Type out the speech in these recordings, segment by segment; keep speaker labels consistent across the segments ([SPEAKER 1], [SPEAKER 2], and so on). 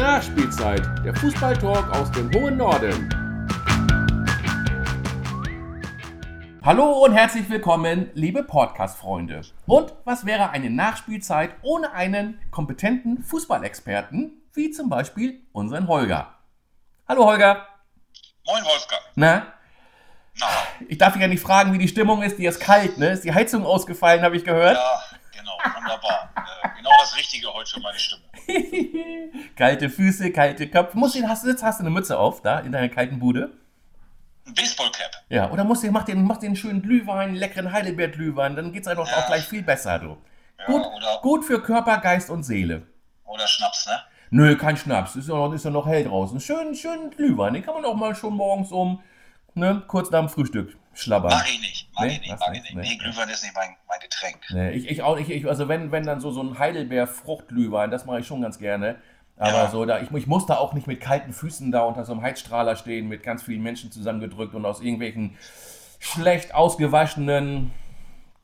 [SPEAKER 1] Nachspielzeit, der Fußballtalk aus dem hohen Norden. Hallo und herzlich willkommen, liebe Podcast-Freunde. Und was wäre eine Nachspielzeit ohne einen kompetenten Fußballexperten, wie zum Beispiel unseren Holger? Hallo Holger.
[SPEAKER 2] Moin Wolfgang.
[SPEAKER 1] Na?
[SPEAKER 2] Na,
[SPEAKER 1] Ich darf dich ja nicht fragen, wie die Stimmung ist. Die ist kalt, ne? Ist die Heizung ausgefallen, habe ich gehört?
[SPEAKER 2] ja, genau, wunderbar. äh, genau das Richtige heute für meine Stimmung.
[SPEAKER 1] kalte Füße, kalte Köpfe. Musst du, hast, du jetzt hast du eine Mütze auf, da in deiner kalten Bude?
[SPEAKER 2] Baseballcap.
[SPEAKER 1] Ja, oder musst du, mach den, mach den schönen Glühwein, leckeren Heidelbeer-Glühwein, dann geht's einfach
[SPEAKER 2] Ja.
[SPEAKER 1] auch gleich viel besser, du.
[SPEAKER 2] Ja,
[SPEAKER 1] Gut, gut für Körper, Geist und Seele.
[SPEAKER 2] oder Schnaps, ne?
[SPEAKER 1] Nö, kein Schnaps, ist ja noch, ist ja noch hell draußen. Schön, schön Glühwein, den kann man auch mal schon morgens um, ne, kurz nach dem Frühstück schlabbern.
[SPEAKER 2] Mag ich nicht, mag
[SPEAKER 1] Nee,
[SPEAKER 2] ich nicht, mag ich nicht.
[SPEAKER 1] Nee.
[SPEAKER 2] Nee, Glühwein ist nicht mein, mein Getränk.
[SPEAKER 1] Nee, ich, ich auch nicht, ich, also wenn, wenn dann so, so ein Heidelbeer-Fruchtglühwein, das mache ich schon ganz gerne. Aber
[SPEAKER 2] Ja.
[SPEAKER 1] so, da, ich, ich muss da auch nicht mit kalten Füßen da unter so einem Heizstrahler stehen, mit ganz vielen Menschen zusammengedrückt und aus irgendwelchen schlecht ausgewaschenen,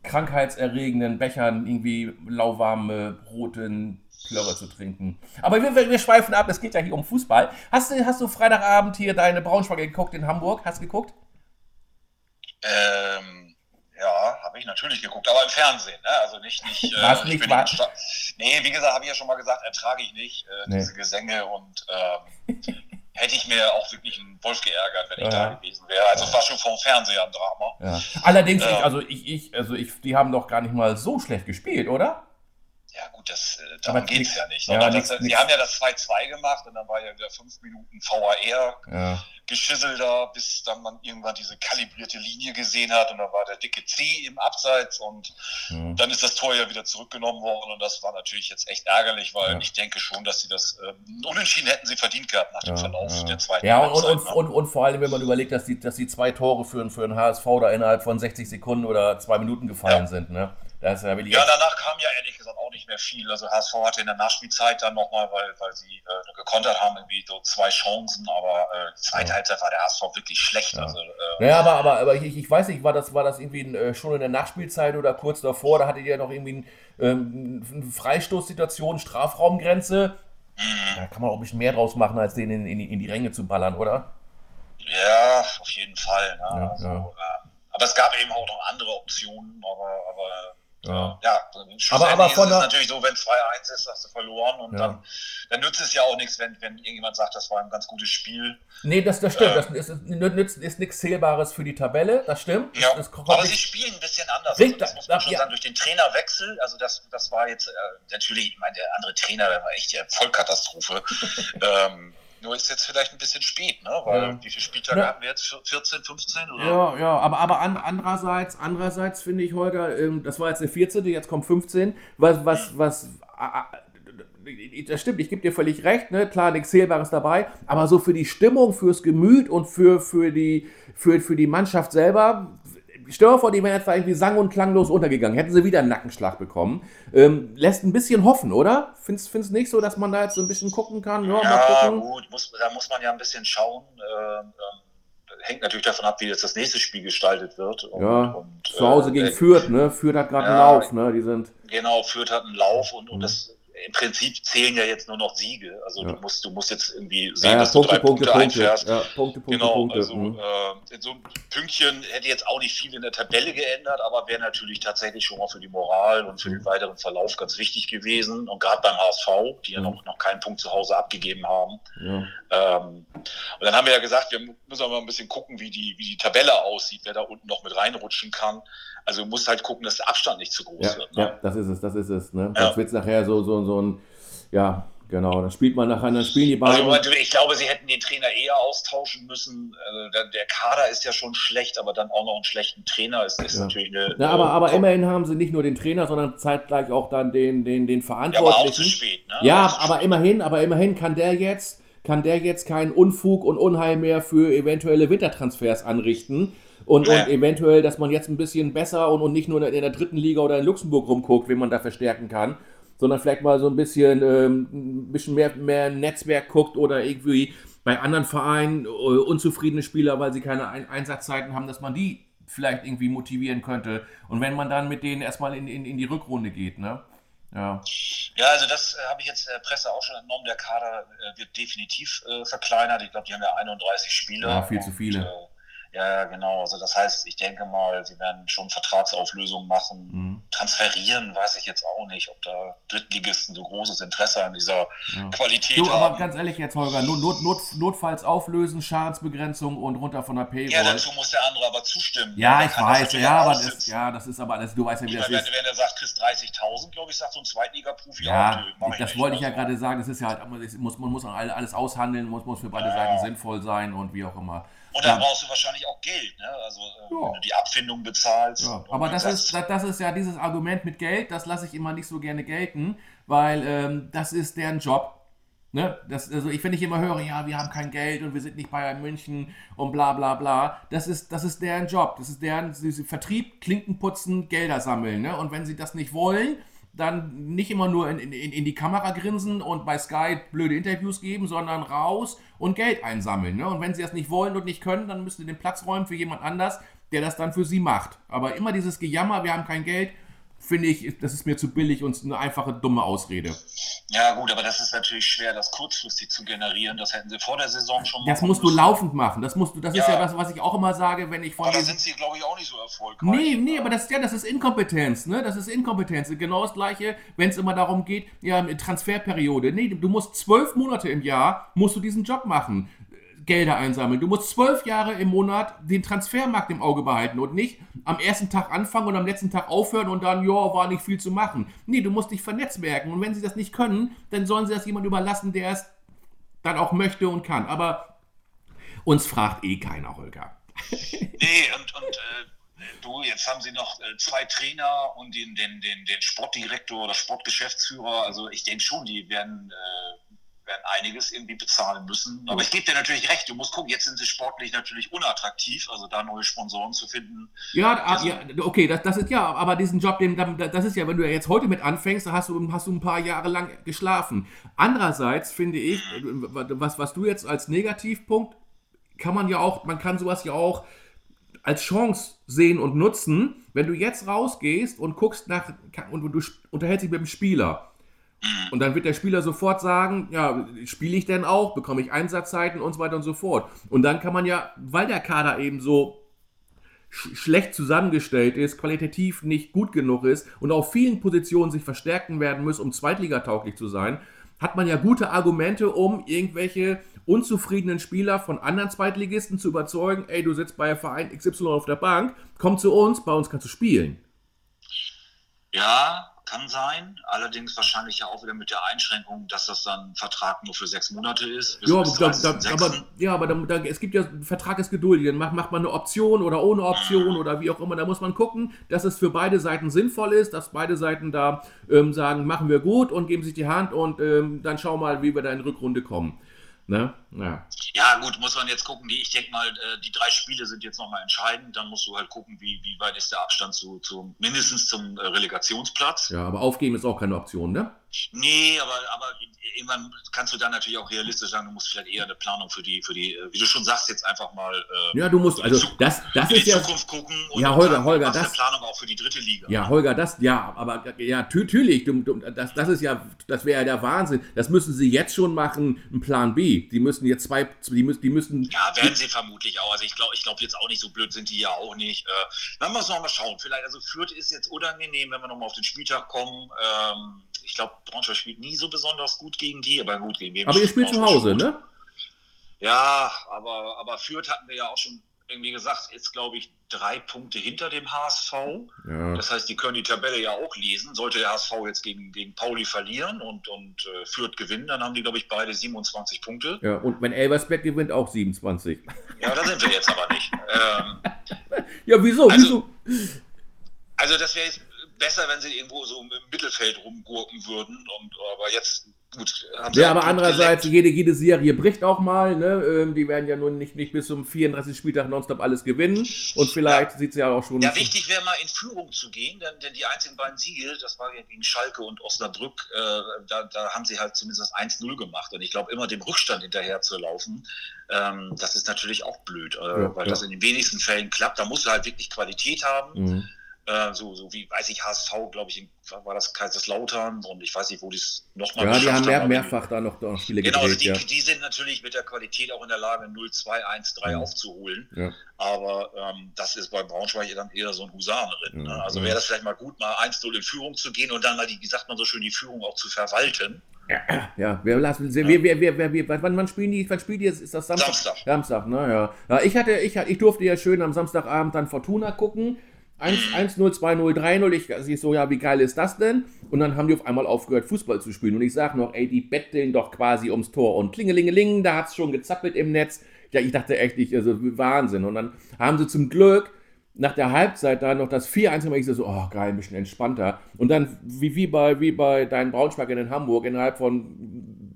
[SPEAKER 1] krankheitserregenden Bechern irgendwie lauwarme, roten Plörre zu trinken. Aber wir, wir schweifen ab, es geht ja hier um Fußball. Hast du, hast du Freitagabend hier deine Braunschweiger geguckt in Hamburg? Hast du geguckt?
[SPEAKER 2] Ähm, ja, habe ich natürlich geguckt, aber im Fernsehen, ne? Also nicht, nicht, äh,
[SPEAKER 1] War's
[SPEAKER 2] ich
[SPEAKER 1] nicht
[SPEAKER 2] Sta- Nee, wie gesagt, habe ich ja schon mal gesagt, ertrage ich nicht, äh,
[SPEAKER 1] Nee.
[SPEAKER 2] diese Gesänge und ähm, hätte ich mir auch wirklich einen Wolf geärgert, wenn ich
[SPEAKER 1] Ja.
[SPEAKER 2] da gewesen wäre. Also es war schon vom Fernseher ein Drama.
[SPEAKER 1] Ja. Allerdings,
[SPEAKER 2] Ja.
[SPEAKER 1] ich, also ich, ich, also ich, die haben doch gar nicht mal so schlecht gespielt, oder?
[SPEAKER 2] Ja gut, das, äh, darum geht es ja nicht.
[SPEAKER 1] ja,
[SPEAKER 2] sondern
[SPEAKER 1] nix-
[SPEAKER 2] das,
[SPEAKER 1] nix.
[SPEAKER 2] Sie haben ja das 2-2 gemacht und dann war ja wieder fünf Minuten VAR
[SPEAKER 1] Ja.
[SPEAKER 2] geschisselt da, bis dann man irgendwann diese kalibrierte Linie gesehen hat und dann war der dicke C im Abseits und
[SPEAKER 1] ja.
[SPEAKER 2] dann ist das Tor ja wieder zurückgenommen worden und das war natürlich jetzt echt ärgerlich, weil
[SPEAKER 1] Ja.
[SPEAKER 2] ich denke schon, dass sie das ähm, unentschieden hätten sie verdient gehabt nach dem
[SPEAKER 1] Ja,
[SPEAKER 2] Verlauf
[SPEAKER 1] ja.
[SPEAKER 2] der zweiten
[SPEAKER 1] Ja, und, und,
[SPEAKER 2] Halbzeit,
[SPEAKER 1] und,
[SPEAKER 2] ne?
[SPEAKER 1] und, und vor allem, wenn man überlegt, dass die, dass die zwei Tore für, für den HSV da innerhalb von 60 Sekunden oder zwei Minuten gefallen
[SPEAKER 2] Ja.
[SPEAKER 1] sind, ne? Das ist ja.
[SPEAKER 2] Ja, danach kam ja ehrlich gesagt auch nicht mehr viel. Also HSV hatte in der Nachspielzeit dann nochmal, weil, weil sie äh, gekontert haben, irgendwie so zwei Chancen, aber äh, die zweite
[SPEAKER 1] Ja.
[SPEAKER 2] Halbzeit war der HSV wirklich schlecht.
[SPEAKER 1] Ja.
[SPEAKER 2] Also, äh,
[SPEAKER 1] naja, aber, aber, aber ich, ich weiß nicht, war das, war das irgendwie äh, schon in der Nachspielzeit oder kurz davor? Da hattet ihr noch irgendwie ein, ähm, eine Freistoßsituation, Strafraumgrenze.
[SPEAKER 2] mhm.
[SPEAKER 1] Da kann man auch ein bisschen mehr draus machen, als den in, in, die- in die Ränge zu ballern, oder?
[SPEAKER 2] Ja, auf jeden Fall. Ne?
[SPEAKER 1] Ja,
[SPEAKER 2] also,
[SPEAKER 1] ja.
[SPEAKER 2] äh, aber es gab eben auch noch andere Optionen, aber, aber
[SPEAKER 1] Ja.
[SPEAKER 2] ja,
[SPEAKER 1] Aber- aber
[SPEAKER 2] schlussendlich
[SPEAKER 1] von
[SPEAKER 2] ist
[SPEAKER 1] der-
[SPEAKER 2] natürlich so, wenn 2-1 ist, hast du verloren und
[SPEAKER 1] Ja.
[SPEAKER 2] dann, dann nützt es ja auch nichts, wenn, wenn irgendjemand sagt, das war ein ganz gutes Spiel.
[SPEAKER 1] Nee, das, das stimmt.
[SPEAKER 2] Äh.
[SPEAKER 1] Das ist, ist, ist nichts Zählbares für die Tabelle, das stimmt.
[SPEAKER 2] Ja,
[SPEAKER 1] das, das
[SPEAKER 2] aber sie spielen ein bisschen anders.
[SPEAKER 1] Richtig,
[SPEAKER 2] Also das muss man schon
[SPEAKER 1] ja.
[SPEAKER 2] sagen. Durch den Trainerwechsel, also das, das war jetzt äh, natürlich, ich meine, der andere Trainer, der war echt ja Vollkatastrophe. ähm, nur ist jetzt vielleicht ein bisschen spät, ne? Weil
[SPEAKER 1] Ja.
[SPEAKER 2] wie viele Spieltage
[SPEAKER 1] Ja.
[SPEAKER 2] hatten wir jetzt? 14, 15? Oder?
[SPEAKER 1] Ja, ja, aber, aber an, andererseits, andererseits finde ich, Holger, ähm, das war jetzt der 14., jetzt kommt 15, was, was, was, das stimmt, ich gebe dir völlig recht, ne? klar, nichts Zählbares dabei, aber so für die Stimmung, fürs Gemüt und für, für, die, für, für die Mannschaft selber, stell dir vor, die wären jetzt da irgendwie sang- und klanglos untergegangen, hätten sie wieder einen Nackenschlag bekommen, ähm, lässt ein bisschen hoffen, oder? Findest du nicht so, dass man da jetzt so ein bisschen gucken kann? Ja,
[SPEAKER 2] Ja, gut, muss, da muss man ja ein bisschen schauen. Ähm, ähm, hängt natürlich davon ab, wie jetzt das nächste Spiel gestaltet wird. Und,
[SPEAKER 1] Ja,
[SPEAKER 2] und,
[SPEAKER 1] zu Hause
[SPEAKER 2] äh,
[SPEAKER 1] gegen
[SPEAKER 2] äh,
[SPEAKER 1] Fürth, ne? Fürth hat gerade einen
[SPEAKER 2] Ja.
[SPEAKER 1] Lauf, ne? Die sind.
[SPEAKER 2] Genau, Fürth hat einen Lauf und, und
[SPEAKER 1] Mhm.
[SPEAKER 2] das im Prinzip zählen ja jetzt nur noch Siege. Also
[SPEAKER 1] Ja.
[SPEAKER 2] du musst, du musst jetzt irgendwie sehen,
[SPEAKER 1] Ja,
[SPEAKER 2] dass du
[SPEAKER 1] Punkte,
[SPEAKER 2] drei
[SPEAKER 1] Punkte,
[SPEAKER 2] Punkte, einfährst.
[SPEAKER 1] Ja, Punkte, Punkte,
[SPEAKER 2] Genau,
[SPEAKER 1] Punkte.
[SPEAKER 2] also
[SPEAKER 1] mhm.
[SPEAKER 2] äh, so ein Pünktchen hätte jetzt auch nicht viel in der Tabelle geändert, aber wäre natürlich tatsächlich schon mal für die Moral und für den weiteren Verlauf ganz wichtig gewesen. Und gerade beim HSV, die ja
[SPEAKER 1] Mhm.
[SPEAKER 2] noch, noch keinen Punkt zu Hause abgegeben haben. Ähm, und dann haben wir ja gesagt, wir müssen aber mal ein bisschen gucken, wie die, wie die Tabelle aussieht, wer da unten noch mit reinrutschen kann. Also du musst halt gucken, dass der Abstand nicht zu groß
[SPEAKER 1] Ja,
[SPEAKER 2] wird. Ne?
[SPEAKER 1] ja, das ist es, das ist es. Ne?
[SPEAKER 2] Ja.
[SPEAKER 1] Wird es nachher so, so, so ein, ja, genau, dann spielt man nachher, dann spielen die beiden.
[SPEAKER 2] Also ich glaube, sie hätten den Trainer eher austauschen müssen. Also der, der Kader ist ja schon schlecht, aber dann auch noch einen schlechten Trainer ist, ist
[SPEAKER 1] Ja.
[SPEAKER 2] natürlich eine.
[SPEAKER 1] ja, aber, aber immerhin haben sie nicht nur den Trainer, sondern zeitgleich auch dann den, den, den
[SPEAKER 2] Ja, aber auch zu
[SPEAKER 1] Verantwortlichen.
[SPEAKER 2] spät, ne?
[SPEAKER 1] Ja, aber
[SPEAKER 2] spät.
[SPEAKER 1] immerhin, aber immerhin kann der jetzt, kann der jetzt keinen Unfug und Unheil mehr für eventuelle Wintertransfers anrichten. Und,
[SPEAKER 2] Ja.
[SPEAKER 1] und eventuell, dass man jetzt ein bisschen besser und, und nicht nur in der dritten Liga oder in Luxemburg rumguckt, wen man da verstärken kann, sondern vielleicht mal so ein bisschen, ähm, ein bisschen mehr, mehr Netzwerk guckt oder irgendwie bei anderen Vereinen äh, unzufriedene Spieler, weil sie keine Ein Einsatzzeiten haben, dass man die vielleicht irgendwie motivieren könnte. Und wenn man dann mit denen erstmal in, in, in die Rückrunde geht, ne? Ja.
[SPEAKER 2] Ja, also das äh, habe ich jetzt der Presse auch schon entnommen. Der Kader äh, wird definitiv äh, verkleinert. Ich glaube, die haben ja 31 Spieler.
[SPEAKER 1] Ja, viel zu viele.
[SPEAKER 2] Ja, genau. Also das heißt, ich denke mal, sie werden schon Vertragsauflösungen machen.
[SPEAKER 1] Mhm.
[SPEAKER 2] Transferieren weiß ich jetzt auch nicht, ob da Drittligisten so großes Interesse an dieser
[SPEAKER 1] Ja.
[SPEAKER 2] Qualität
[SPEAKER 1] Du,
[SPEAKER 2] haben.
[SPEAKER 1] aber ganz ehrlich jetzt, Holger, Not, Not, Not, notfalls auflösen, Schadensbegrenzung und runter von der
[SPEAKER 2] ja,
[SPEAKER 1] Payroll.
[SPEAKER 2] dazu muss der andere aber zustimmen.
[SPEAKER 1] Ja, ich weiß, ja, aber das,
[SPEAKER 2] aussitzen.
[SPEAKER 1] ja, das ist aber, das, du weißt ja, wie
[SPEAKER 2] Ich
[SPEAKER 1] das
[SPEAKER 2] meine,
[SPEAKER 1] ist.
[SPEAKER 2] wenn, wenn er sagt, kriegst 30.000, glaube ich, sagt so ein Zweitliga-Profi
[SPEAKER 1] Ja,
[SPEAKER 2] auch, mach
[SPEAKER 1] das
[SPEAKER 2] nicht.
[SPEAKER 1] wollte ich ja
[SPEAKER 2] Also,
[SPEAKER 1] gerade sagen. Das ist ja halt, das muss, man muss alle- alles aushandeln, muss, muss für beide
[SPEAKER 2] Ja.
[SPEAKER 1] Seiten sinnvoll sein und wie auch immer.
[SPEAKER 2] Und dann
[SPEAKER 1] Ja.
[SPEAKER 2] brauchst du wahrscheinlich auch Geld, ne? Also, äh,
[SPEAKER 1] Ja.
[SPEAKER 2] wenn du die Abfindung bezahlst.
[SPEAKER 1] Ja, aber das ist, das, ist ja dieses Argument mit Geld, das lasse ich immer nicht so gerne gelten, weil ähm, das ist deren Job. Ne? Das, also ich, wenn ich immer höre, ja, wir haben kein Geld und wir sind nicht Bayern München und bla bla bla, das ist, das ist deren Job. Das ist deren Vertrieb, Klinken putzen, Gelder sammeln. Ne? Und wenn sie das nicht wollen, dann nicht immer nur in, in, in die Kamera grinsen und bei Sky blöde Interviews geben, sondern raus und Geld einsammeln. Ne? Und wenn sie das nicht wollen und nicht können, dann müssen sie den Platz räumen für jemand anders, der das dann für sie macht. Aber immer dieses Gejammer, wir haben kein Geld, finde ich, das ist mir zu billig und eine einfache, dumme Ausrede.
[SPEAKER 2] Ja, gut, aber das ist natürlich schwer, das kurzfristig zu generieren. Das hätten sie vor der Saison schon
[SPEAKER 1] Das
[SPEAKER 2] machen
[SPEAKER 1] musst du laufend machen. Das musst du, das ist
[SPEAKER 2] Ja.
[SPEAKER 1] ja das, was ich auch immer sage, wenn ich von
[SPEAKER 2] Aber da sind sie, glaube ich, auch nicht so erfolgreich.
[SPEAKER 1] Nee, nee, aber das, ja, das ist Inkompetenz, ne? Das ist Inkompetenz. Genau das Gleiche, wenn es immer darum geht, ja, Transferperiode. Nee, du musst zwölf Monate im Jahr, musst du diesen Job machen. Gelder einsammeln. Du musst zwölf Jahre im Monat den Transfermarkt im Auge behalten und nicht am ersten Tag anfangen und am letzten Tag aufhören und dann, ja, war nicht viel zu machen. Nee, du musst dich vernetzwerken und wenn sie das nicht können, dann sollen sie das jemand überlassen, der es dann auch möchte und kann. Aber uns fragt eh keiner, Holger.
[SPEAKER 2] Nee, und, und äh, du, jetzt haben sie noch äh, zwei Trainer und den, den, den, den Sportdirektor oder Sportgeschäftsführer. Also ich denke schon, die werden, äh, werden einiges irgendwie bezahlen müssen. Aber ich gebe dir natürlich recht, du musst gucken, jetzt sind sie sportlich natürlich unattraktiv, also da neue Sponsoren zu finden.
[SPEAKER 1] Ja, ah, ja, okay, das, das ist ja, aber diesen Job, den, das ist ja, wenn du jetzt heute mit anfängst, da hast du, hast du ein paar Jahre lang geschlafen. Andererseits finde ich, was, was du jetzt als Negativpunkt, kann man ja auch, man kann sowas ja auch als Chance sehen und nutzen, wenn du jetzt rausgehst und guckst nach, und du unterhältst dich mit dem Spieler. Und dann wird der Spieler sofort sagen, ja, spiele ich denn auch, bekomme ich Einsatzzeiten und so weiter und so fort. Und dann kann man ja, weil der Kader eben so sch schlecht zusammengestellt ist, qualitativ nicht gut genug ist und auf vielen Positionen sich verstärken werden muss, um zweitligatauglich zu sein, hat man ja gute Argumente, um irgendwelche unzufriedenen Spieler von anderen Zweitligisten zu überzeugen, ey, du sitzt bei Verein XY auf der Bank, komm zu uns, bei uns kannst du spielen.
[SPEAKER 2] Ja, kann sein. Allerdings wahrscheinlich ja auch wieder mit der Einschränkung, dass das dann ein Vertrag nur für sechs Monate ist.
[SPEAKER 1] Ja, aber, da, da,
[SPEAKER 2] 30.06..
[SPEAKER 1] aber, ja, aber da, es gibt ja, Vertrag ist geduldig, dann macht, macht man eine Option oder ohne Option oder wie auch immer. Da muss man gucken, dass es für beide Seiten sinnvoll ist, dass beide Seiten da ähm, sagen, machen wir gut und geben sich die Hand und ähm, dann schau mal, wie wir da in Rückrunde kommen. Ne? Ja.
[SPEAKER 2] Ja, gut, muss man jetzt gucken. Die, ich denke mal, äh, die drei Spiele sind jetzt nochmal entscheidend. Dann musst du halt gucken, wie, wie weit ist der Abstand zu, zu mindestens zum äh, Relegationsplatz.
[SPEAKER 1] ja, aber aufgeben ist auch keine Option, ne?
[SPEAKER 2] Nee, aber, aber irgendwann kannst du dann natürlich auch realistisch sagen, du musst vielleicht eher eine Planung für die, für die, äh, wie du schon sagst, jetzt einfach mal äh,
[SPEAKER 1] Ja, du musst, also das, das
[SPEAKER 2] in
[SPEAKER 1] ist
[SPEAKER 2] die
[SPEAKER 1] ja.
[SPEAKER 2] Zukunft gucken
[SPEAKER 1] Ja, Holger, Holger, das-
[SPEAKER 2] eine Planung auch für die dritte Liga.
[SPEAKER 1] Ja, Holger, das, ja, aber ja, tü- natürlich, du, du, das, das ist ja, das wäre ja der Wahnsinn. Das müssen sie jetzt schon machen, ein Plan B. Die müssen jetzt zwei, die müssen, die müssen,
[SPEAKER 2] Ja, werden sie vermutlich auch. Also ich glaube, ich glaube jetzt auch nicht so blöd sind die ja auch nicht. Äh, dann müssen wir mal schauen. Vielleicht, also Fürth ist jetzt unangenehm, wenn wir noch mal auf den Spieltag kommen. Ähm, ich glaube, Braunschweig spielt nie so besonders gut gegen die, aber gut gegen wen
[SPEAKER 1] aber ihr spielt zu Hause, ne?
[SPEAKER 2] Ja, aber, aber Fürth hatten wir ja auch schon irgendwie gesagt, ist glaube ich drei Punkte hinter dem HSV.
[SPEAKER 1] Ja.
[SPEAKER 2] Das heißt, die können die Tabelle ja auch lesen. Sollte der HSV jetzt gegen, gegen Pauli verlieren und, und äh, Fürth gewinnen, dann haben die, glaube ich, beide 27 Punkte.
[SPEAKER 1] Ja, und wenn Elversberg gewinnt, auch 27.
[SPEAKER 2] Ja, da sind wir jetzt aber nicht. Ähm,
[SPEAKER 1] Ja, wieso?
[SPEAKER 2] Also-
[SPEAKER 1] wieso?
[SPEAKER 2] Also das wäre jetzt besser, wenn sie irgendwo so im Mittelfeld rumgurken würden. Und, aber jetzt, gut. Haben sie
[SPEAKER 1] Ja, aber andererseits, jede, jede Serie bricht auch mal, ne? Ähm, Die werden ja nun nicht, nicht bis zum 34. Spieltag nonstop alles gewinnen. Und vielleicht sieht es ja auch schon.
[SPEAKER 2] Ja, wichtig wäre mal in Führung zu gehen, denn, denn die einzigen beiden Siege, das war ja gegen Schalke und Osnabrück, äh, da, da haben sie halt zumindest das 1-0 gemacht. Und ich glaube, immer dem Rückstand hinterher zu laufen, ähm, das ist natürlich auch blöd, äh,
[SPEAKER 1] Ja,
[SPEAKER 2] weil
[SPEAKER 1] ja.
[SPEAKER 2] das in den wenigsten Fällen klappt. Da musst du halt wirklich Qualität haben.
[SPEAKER 1] Mhm.
[SPEAKER 2] Äh, so, so wie, weiß ich, HSV, glaube ich, war das Kaiserslautern und ich weiß nicht, wo die es nochmal
[SPEAKER 1] Ja, die haben mehr, mehrfach da noch, noch Spiele
[SPEAKER 2] Genau, also
[SPEAKER 1] gedreht,
[SPEAKER 2] die,
[SPEAKER 1] ja.
[SPEAKER 2] die sind natürlich mit der Qualität auch in der Lage, 0-2, 1-3
[SPEAKER 1] Ja.
[SPEAKER 2] aufzuholen.
[SPEAKER 1] Ja.
[SPEAKER 2] Aber ähm, das ist bei Braunschweig dann eher so ein Husarenritt. Ne?
[SPEAKER 1] Ja,
[SPEAKER 2] Also
[SPEAKER 1] ja.
[SPEAKER 2] wäre das vielleicht mal gut, mal 1-0 in Führung zu gehen und dann mal, die, wie sagt man so schön, die Führung auch zu verwalten.
[SPEAKER 1] Ja, wir lassen, wir, wir, wir, wir, wir, wann, wann spielen die, wann die, jetzt? ist das Samstag?
[SPEAKER 2] Samstag.
[SPEAKER 1] Samstag, naja. Ja, ich hatte, ich, ich durfte ja schön am Samstagabend dann Fortuna gucken. 1-0, 2-0, 3-0. Ich, ich so, ja, wie geil ist das denn? Und dann haben die auf einmal aufgehört, Fußball zu spielen. Und ich sag noch, ey, die betteln doch quasi ums Tor. Und klingelingeling, da hat's schon gezappelt im Netz. Ja, ich dachte echt, ich, also Wahnsinn. Und dann haben sie zum Glück nach der Halbzeit da noch das 4-1 gemacht. Ich so, oh geil, ein bisschen entspannter. Und dann, wie, wie, bei, wie bei deinen Braunschweig in Hamburg, innerhalb von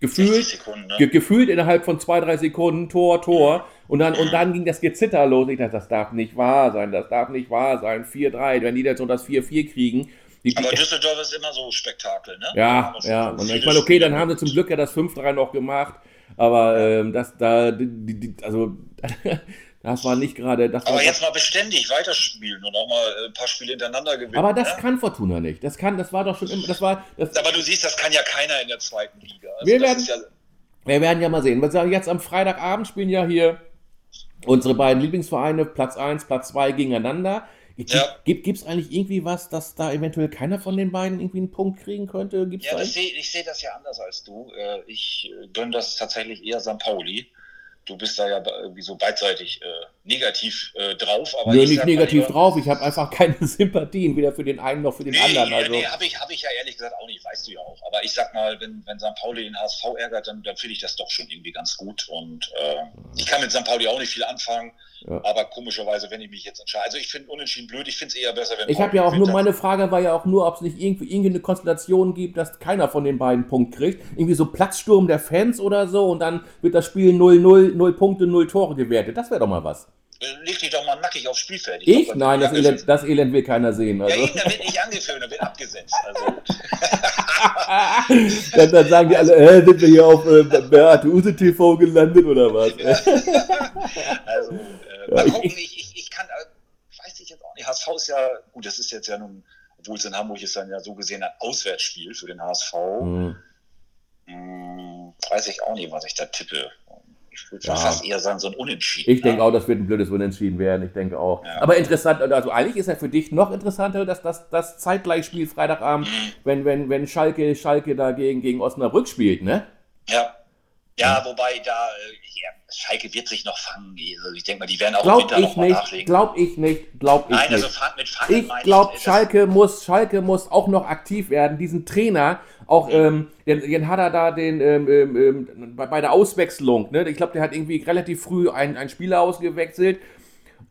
[SPEAKER 1] gefühlt
[SPEAKER 2] 60 Sekunden, ne?
[SPEAKER 1] Ge gefühlt innerhalb von zwei, drei Sekunden Tor, Tor. Und dann, und dann ging das Gezitter los. Ich dachte, das darf nicht wahr sein, das darf nicht wahr sein. 4-3, wenn die jetzt noch das 4-4 kriegen. Die,
[SPEAKER 2] Aber Düsseldorf ist immer so Spektakel, ne?
[SPEAKER 1] ja, ja. Und ich meine, okay, dann haben sie zum Glück ja das 5-3 noch gemacht. Aber ähm, das da, die, die, also, das war nicht gerade. Das war,
[SPEAKER 2] Aber jetzt mal beständig weiterspielen und auch mal äh, ein paar Spiele hintereinander gewinnen.
[SPEAKER 1] aber das
[SPEAKER 2] ne?
[SPEAKER 1] kann Fortuna nicht. Das kann, das war doch schon immer, das war, das,
[SPEAKER 2] Aber du siehst, das kann ja keiner in der zweiten Liga. Also
[SPEAKER 1] Wir
[SPEAKER 2] das
[SPEAKER 1] werden-
[SPEAKER 2] ist ja,
[SPEAKER 1] Wir werden ja mal sehen. Wir sagen jetzt am Freitagabend spielen ja hier unsere beiden Lieblingsvereine Platz 1, Platz 2 gegeneinander. Gibt
[SPEAKER 2] Ja.
[SPEAKER 1] es eigentlich irgendwie was, dass da eventuell keiner von den beiden irgendwie einen Punkt kriegen könnte? Gibt's
[SPEAKER 2] ja
[SPEAKER 1] da
[SPEAKER 2] seh, ich sehe das ja anders als du. Äh, Ich äh, gönne das tatsächlich eher St. Pauli. Du bist da ja irgendwie so beidseitig äh, negativ äh, drauf. Aber
[SPEAKER 1] Nö,
[SPEAKER 2] ich
[SPEAKER 1] nicht negativ
[SPEAKER 2] lieber-
[SPEAKER 1] drauf. Ich habe einfach keine Sympathien, weder für den einen noch für den
[SPEAKER 2] Nee,
[SPEAKER 1] anderen. Also.
[SPEAKER 2] nee habe ich, hab ich ja ehrlich gesagt auch nicht, weißt du ja auch. Aber ich sag mal, wenn, wenn St. Pauli den HSV ärgert, dann, dann finde ich das doch schon irgendwie ganz gut. Und äh, ich kann mit St. Pauli auch nicht viel anfangen,
[SPEAKER 1] Ja.
[SPEAKER 2] aber komischerweise, wenn ich mich jetzt entscheide. Also ich finde unentschieden blöd, ich finde es eher besser, wenn
[SPEAKER 1] Ich habe ja auch nur, meine Frage war ja auch nur, ob es nicht irgendwie, irgendwie eine Konstellation gibt, dass keiner von den beiden Punkt kriegt. Irgendwie so Platzsturm der Fans oder so und dann wird das Spiel 0-0, 0 Punkte, 0 Tore gewertet. Das wäre doch mal was.
[SPEAKER 2] Leg dich doch mal nackig aufs Spielfeld.
[SPEAKER 1] Ich?
[SPEAKER 2] glaub,
[SPEAKER 1] Nein, das Elend, das Elend will keiner sehen.
[SPEAKER 2] Ja,
[SPEAKER 1] Also.
[SPEAKER 2] eben, da wird nicht angeführt, da wird abgesetzt. Also,
[SPEAKER 1] dann, dann sagen die alle, äh, sind wir hier auf äh, Beate TV gelandet oder was?
[SPEAKER 2] also äh, mal gucken, ich, ich, ich kann, äh, weiß ich jetzt auch nicht. HSV ist ja, gut, das ist jetzt ja nun, obwohl es in Hamburg ist, dann ja so gesehen ein Auswärtsspiel für den HSV.
[SPEAKER 1] Hm.
[SPEAKER 2] Hm, weiß ich auch nicht, was ich da tippe. Ich würde
[SPEAKER 1] Ja.
[SPEAKER 2] fast eher sagen, so ein Unentschieden.
[SPEAKER 1] Ich denke
[SPEAKER 2] ne?
[SPEAKER 1] auch, das wird ein blödes Unentschieden werden. Ich denke auch.
[SPEAKER 2] Ja.
[SPEAKER 1] Aber interessant, also eigentlich ist ja für dich noch interessanter, dass das, das Zeitgleichspiel Freitagabend,
[SPEAKER 2] Mhm.
[SPEAKER 1] wenn, wenn, wenn Schalke, Schalke dagegen gegen Osnabrück spielt, ne?
[SPEAKER 2] Ja. Ja, wobei da, äh, ja, Schalke wird sich noch fangen. Also ich denke mal, die werden auch im
[SPEAKER 1] Glaub
[SPEAKER 2] Winter
[SPEAKER 1] ich
[SPEAKER 2] noch
[SPEAKER 1] nicht,
[SPEAKER 2] nachlegen.
[SPEAKER 1] glaub ich nicht, glaub ich
[SPEAKER 2] Nein, also
[SPEAKER 1] nicht.
[SPEAKER 2] fang, mit Fangen
[SPEAKER 1] Ich glaube, Schalke muss, Schalke muss auch noch aktiv werden. Diesen Trainer, auch, ähm, den, den hat er da den, ähm, ähm, ähm, bei, bei der Auswechslung, ne? Ich glaube, der hat irgendwie relativ früh einen, einen Spieler ausgewechselt.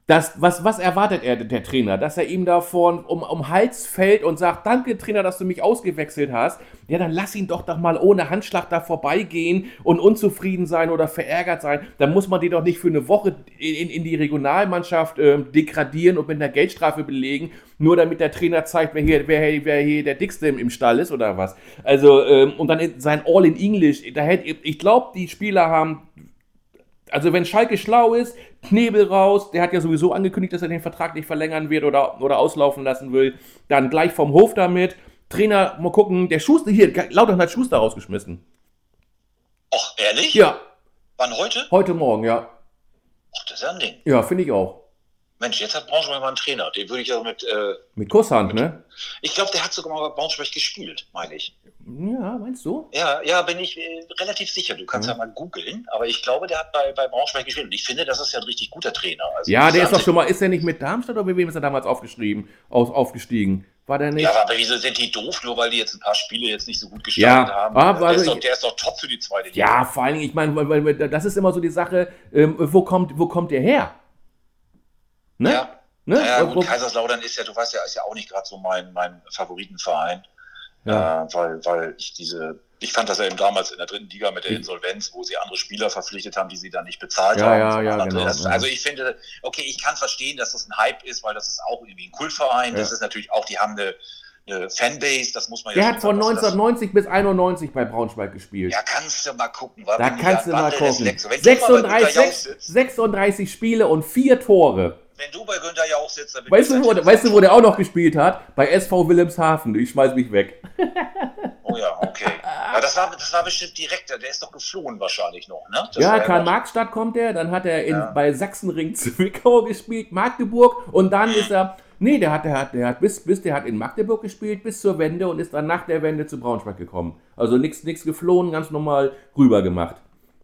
[SPEAKER 1] Das, was, was erwartet er, der Trainer? Dass er ihm da vorn um, um Hals fällt und sagt, danke Trainer, dass du mich ausgewechselt hast. Ja, dann lass ihn doch doch mal ohne Handschlag da vorbeigehen und unzufrieden sein oder verärgert sein. Dann muss man die doch nicht für eine Woche in, in, die Regionalmannschaft ähm, degradieren und mit einer Geldstrafe belegen, nur damit der Trainer zeigt, wer hier, wer, wer hier der Dickste im, im Stall ist oder was. Also, ähm, und dann in- sein All in English. Da hätte, ich glaube, die Spieler haben also wenn Schalke schlau ist, Knebel raus, der hat ja sowieso angekündigt, dass er den Vertrag nicht verlängern wird oder, oder auslaufen lassen will, dann gleich vom Hof damit. Trainer, mal gucken, der Schuster, hier, Lautern hat Schuster rausgeschmissen.
[SPEAKER 2] Ach, ehrlich?
[SPEAKER 1] Ja,
[SPEAKER 2] Wann heute?
[SPEAKER 1] heute Morgen, ja.
[SPEAKER 2] Ach, das ist ja ein Ding.
[SPEAKER 1] Ja, finde ich auch.
[SPEAKER 2] Mensch, jetzt hat Braunschweig mal einen Trainer. Den würde ich ja mit, äh,
[SPEAKER 1] Mit Kusshand, ne?
[SPEAKER 2] ich glaube, der hat sogar mal bei Braunschweig gespielt, meine ich.
[SPEAKER 1] Ja, meinst du?
[SPEAKER 2] Ja, ja, bin ich äh, relativ sicher. Du kannst
[SPEAKER 1] Mhm.
[SPEAKER 2] ja mal googeln, aber ich glaube, der hat bei, bei Braunschweig gespielt. Und ich finde, das ist ja ein richtig guter Trainer. Also,
[SPEAKER 1] Ja, der ist doch schon mal, ist er nicht mit Darmstadt oder mit wem ist er damals aufgeschrieben, aus, aufgestiegen? War der nicht?
[SPEAKER 2] Ja, aber wieso sind die doof, nur weil die jetzt ein paar Spiele jetzt nicht so gut gestartet
[SPEAKER 1] Ja,
[SPEAKER 2] haben?
[SPEAKER 1] aber
[SPEAKER 2] der, ist doch, der ist doch top für die zweite Liga.
[SPEAKER 1] Ja, vor allen Dingen, ich meine, das ist immer so die Sache, ähm, wo, kommt, wo kommt der her? Ne?
[SPEAKER 2] Ja.
[SPEAKER 1] Ne?
[SPEAKER 2] Naja,
[SPEAKER 1] Wo-
[SPEAKER 2] gut, Kaiserslautern ist ja, du weißt ja, ist ja auch nicht gerade so mein, mein Favoritenverein.
[SPEAKER 1] Ja.
[SPEAKER 2] Äh, weil, weil ich diese, ich fand das ja eben damals in der dritten Liga mit der Insolvenz, wo sie andere Spieler verpflichtet haben, die sie dann nicht bezahlt
[SPEAKER 1] Ja,
[SPEAKER 2] haben.
[SPEAKER 1] ja, ja,
[SPEAKER 2] anderen.
[SPEAKER 1] genau,
[SPEAKER 2] Das,
[SPEAKER 1] ja.
[SPEAKER 2] Also ich finde, okay, ich kann verstehen, dass das ein Hype ist, weil das ist auch irgendwie ein Kultverein. Das
[SPEAKER 1] Ja.
[SPEAKER 2] ist natürlich auch, die haben eine, eine Fanbase, das muss man
[SPEAKER 1] Der
[SPEAKER 2] ja
[SPEAKER 1] hat
[SPEAKER 2] schon
[SPEAKER 1] von
[SPEAKER 2] sagen, dass das-
[SPEAKER 1] 1990 bis 91 bei Braunschweig gespielt.
[SPEAKER 2] Ja, kannst du mal gucken.
[SPEAKER 1] da kannst du mal gucken.
[SPEAKER 2] Lecks- Wenn du mal bei Günter Jauch
[SPEAKER 1] 36,
[SPEAKER 2] sitzt,
[SPEAKER 1] 36 Spiele und vier Tore.
[SPEAKER 2] Wenn du bei Günther ja auch sitzt, dann bin
[SPEAKER 1] Weißt du,
[SPEAKER 2] ich
[SPEAKER 1] wo, weißt du, wo der auch noch gespielt hat? Bei SV Wilhelmshaven. Ich schmeiß mich weg.
[SPEAKER 2] Oh ja, okay. Ja, das, war, das war bestimmt direkt, der ist doch geflohen wahrscheinlich noch, ne? Das
[SPEAKER 1] ja,
[SPEAKER 2] war
[SPEAKER 1] Karl-Marx-Stadt kommt er, dann hat er in,
[SPEAKER 2] Ja.
[SPEAKER 1] bei Sachsenring Zwickau gespielt, Magdeburg und dann ist er, nee, der hat, der hat, der hat bis, bis, der hat in Magdeburg gespielt bis zur Wende und ist dann nach der Wende zu Braunschweig gekommen. Also nichts nix geflohen, ganz normal rüber gemacht.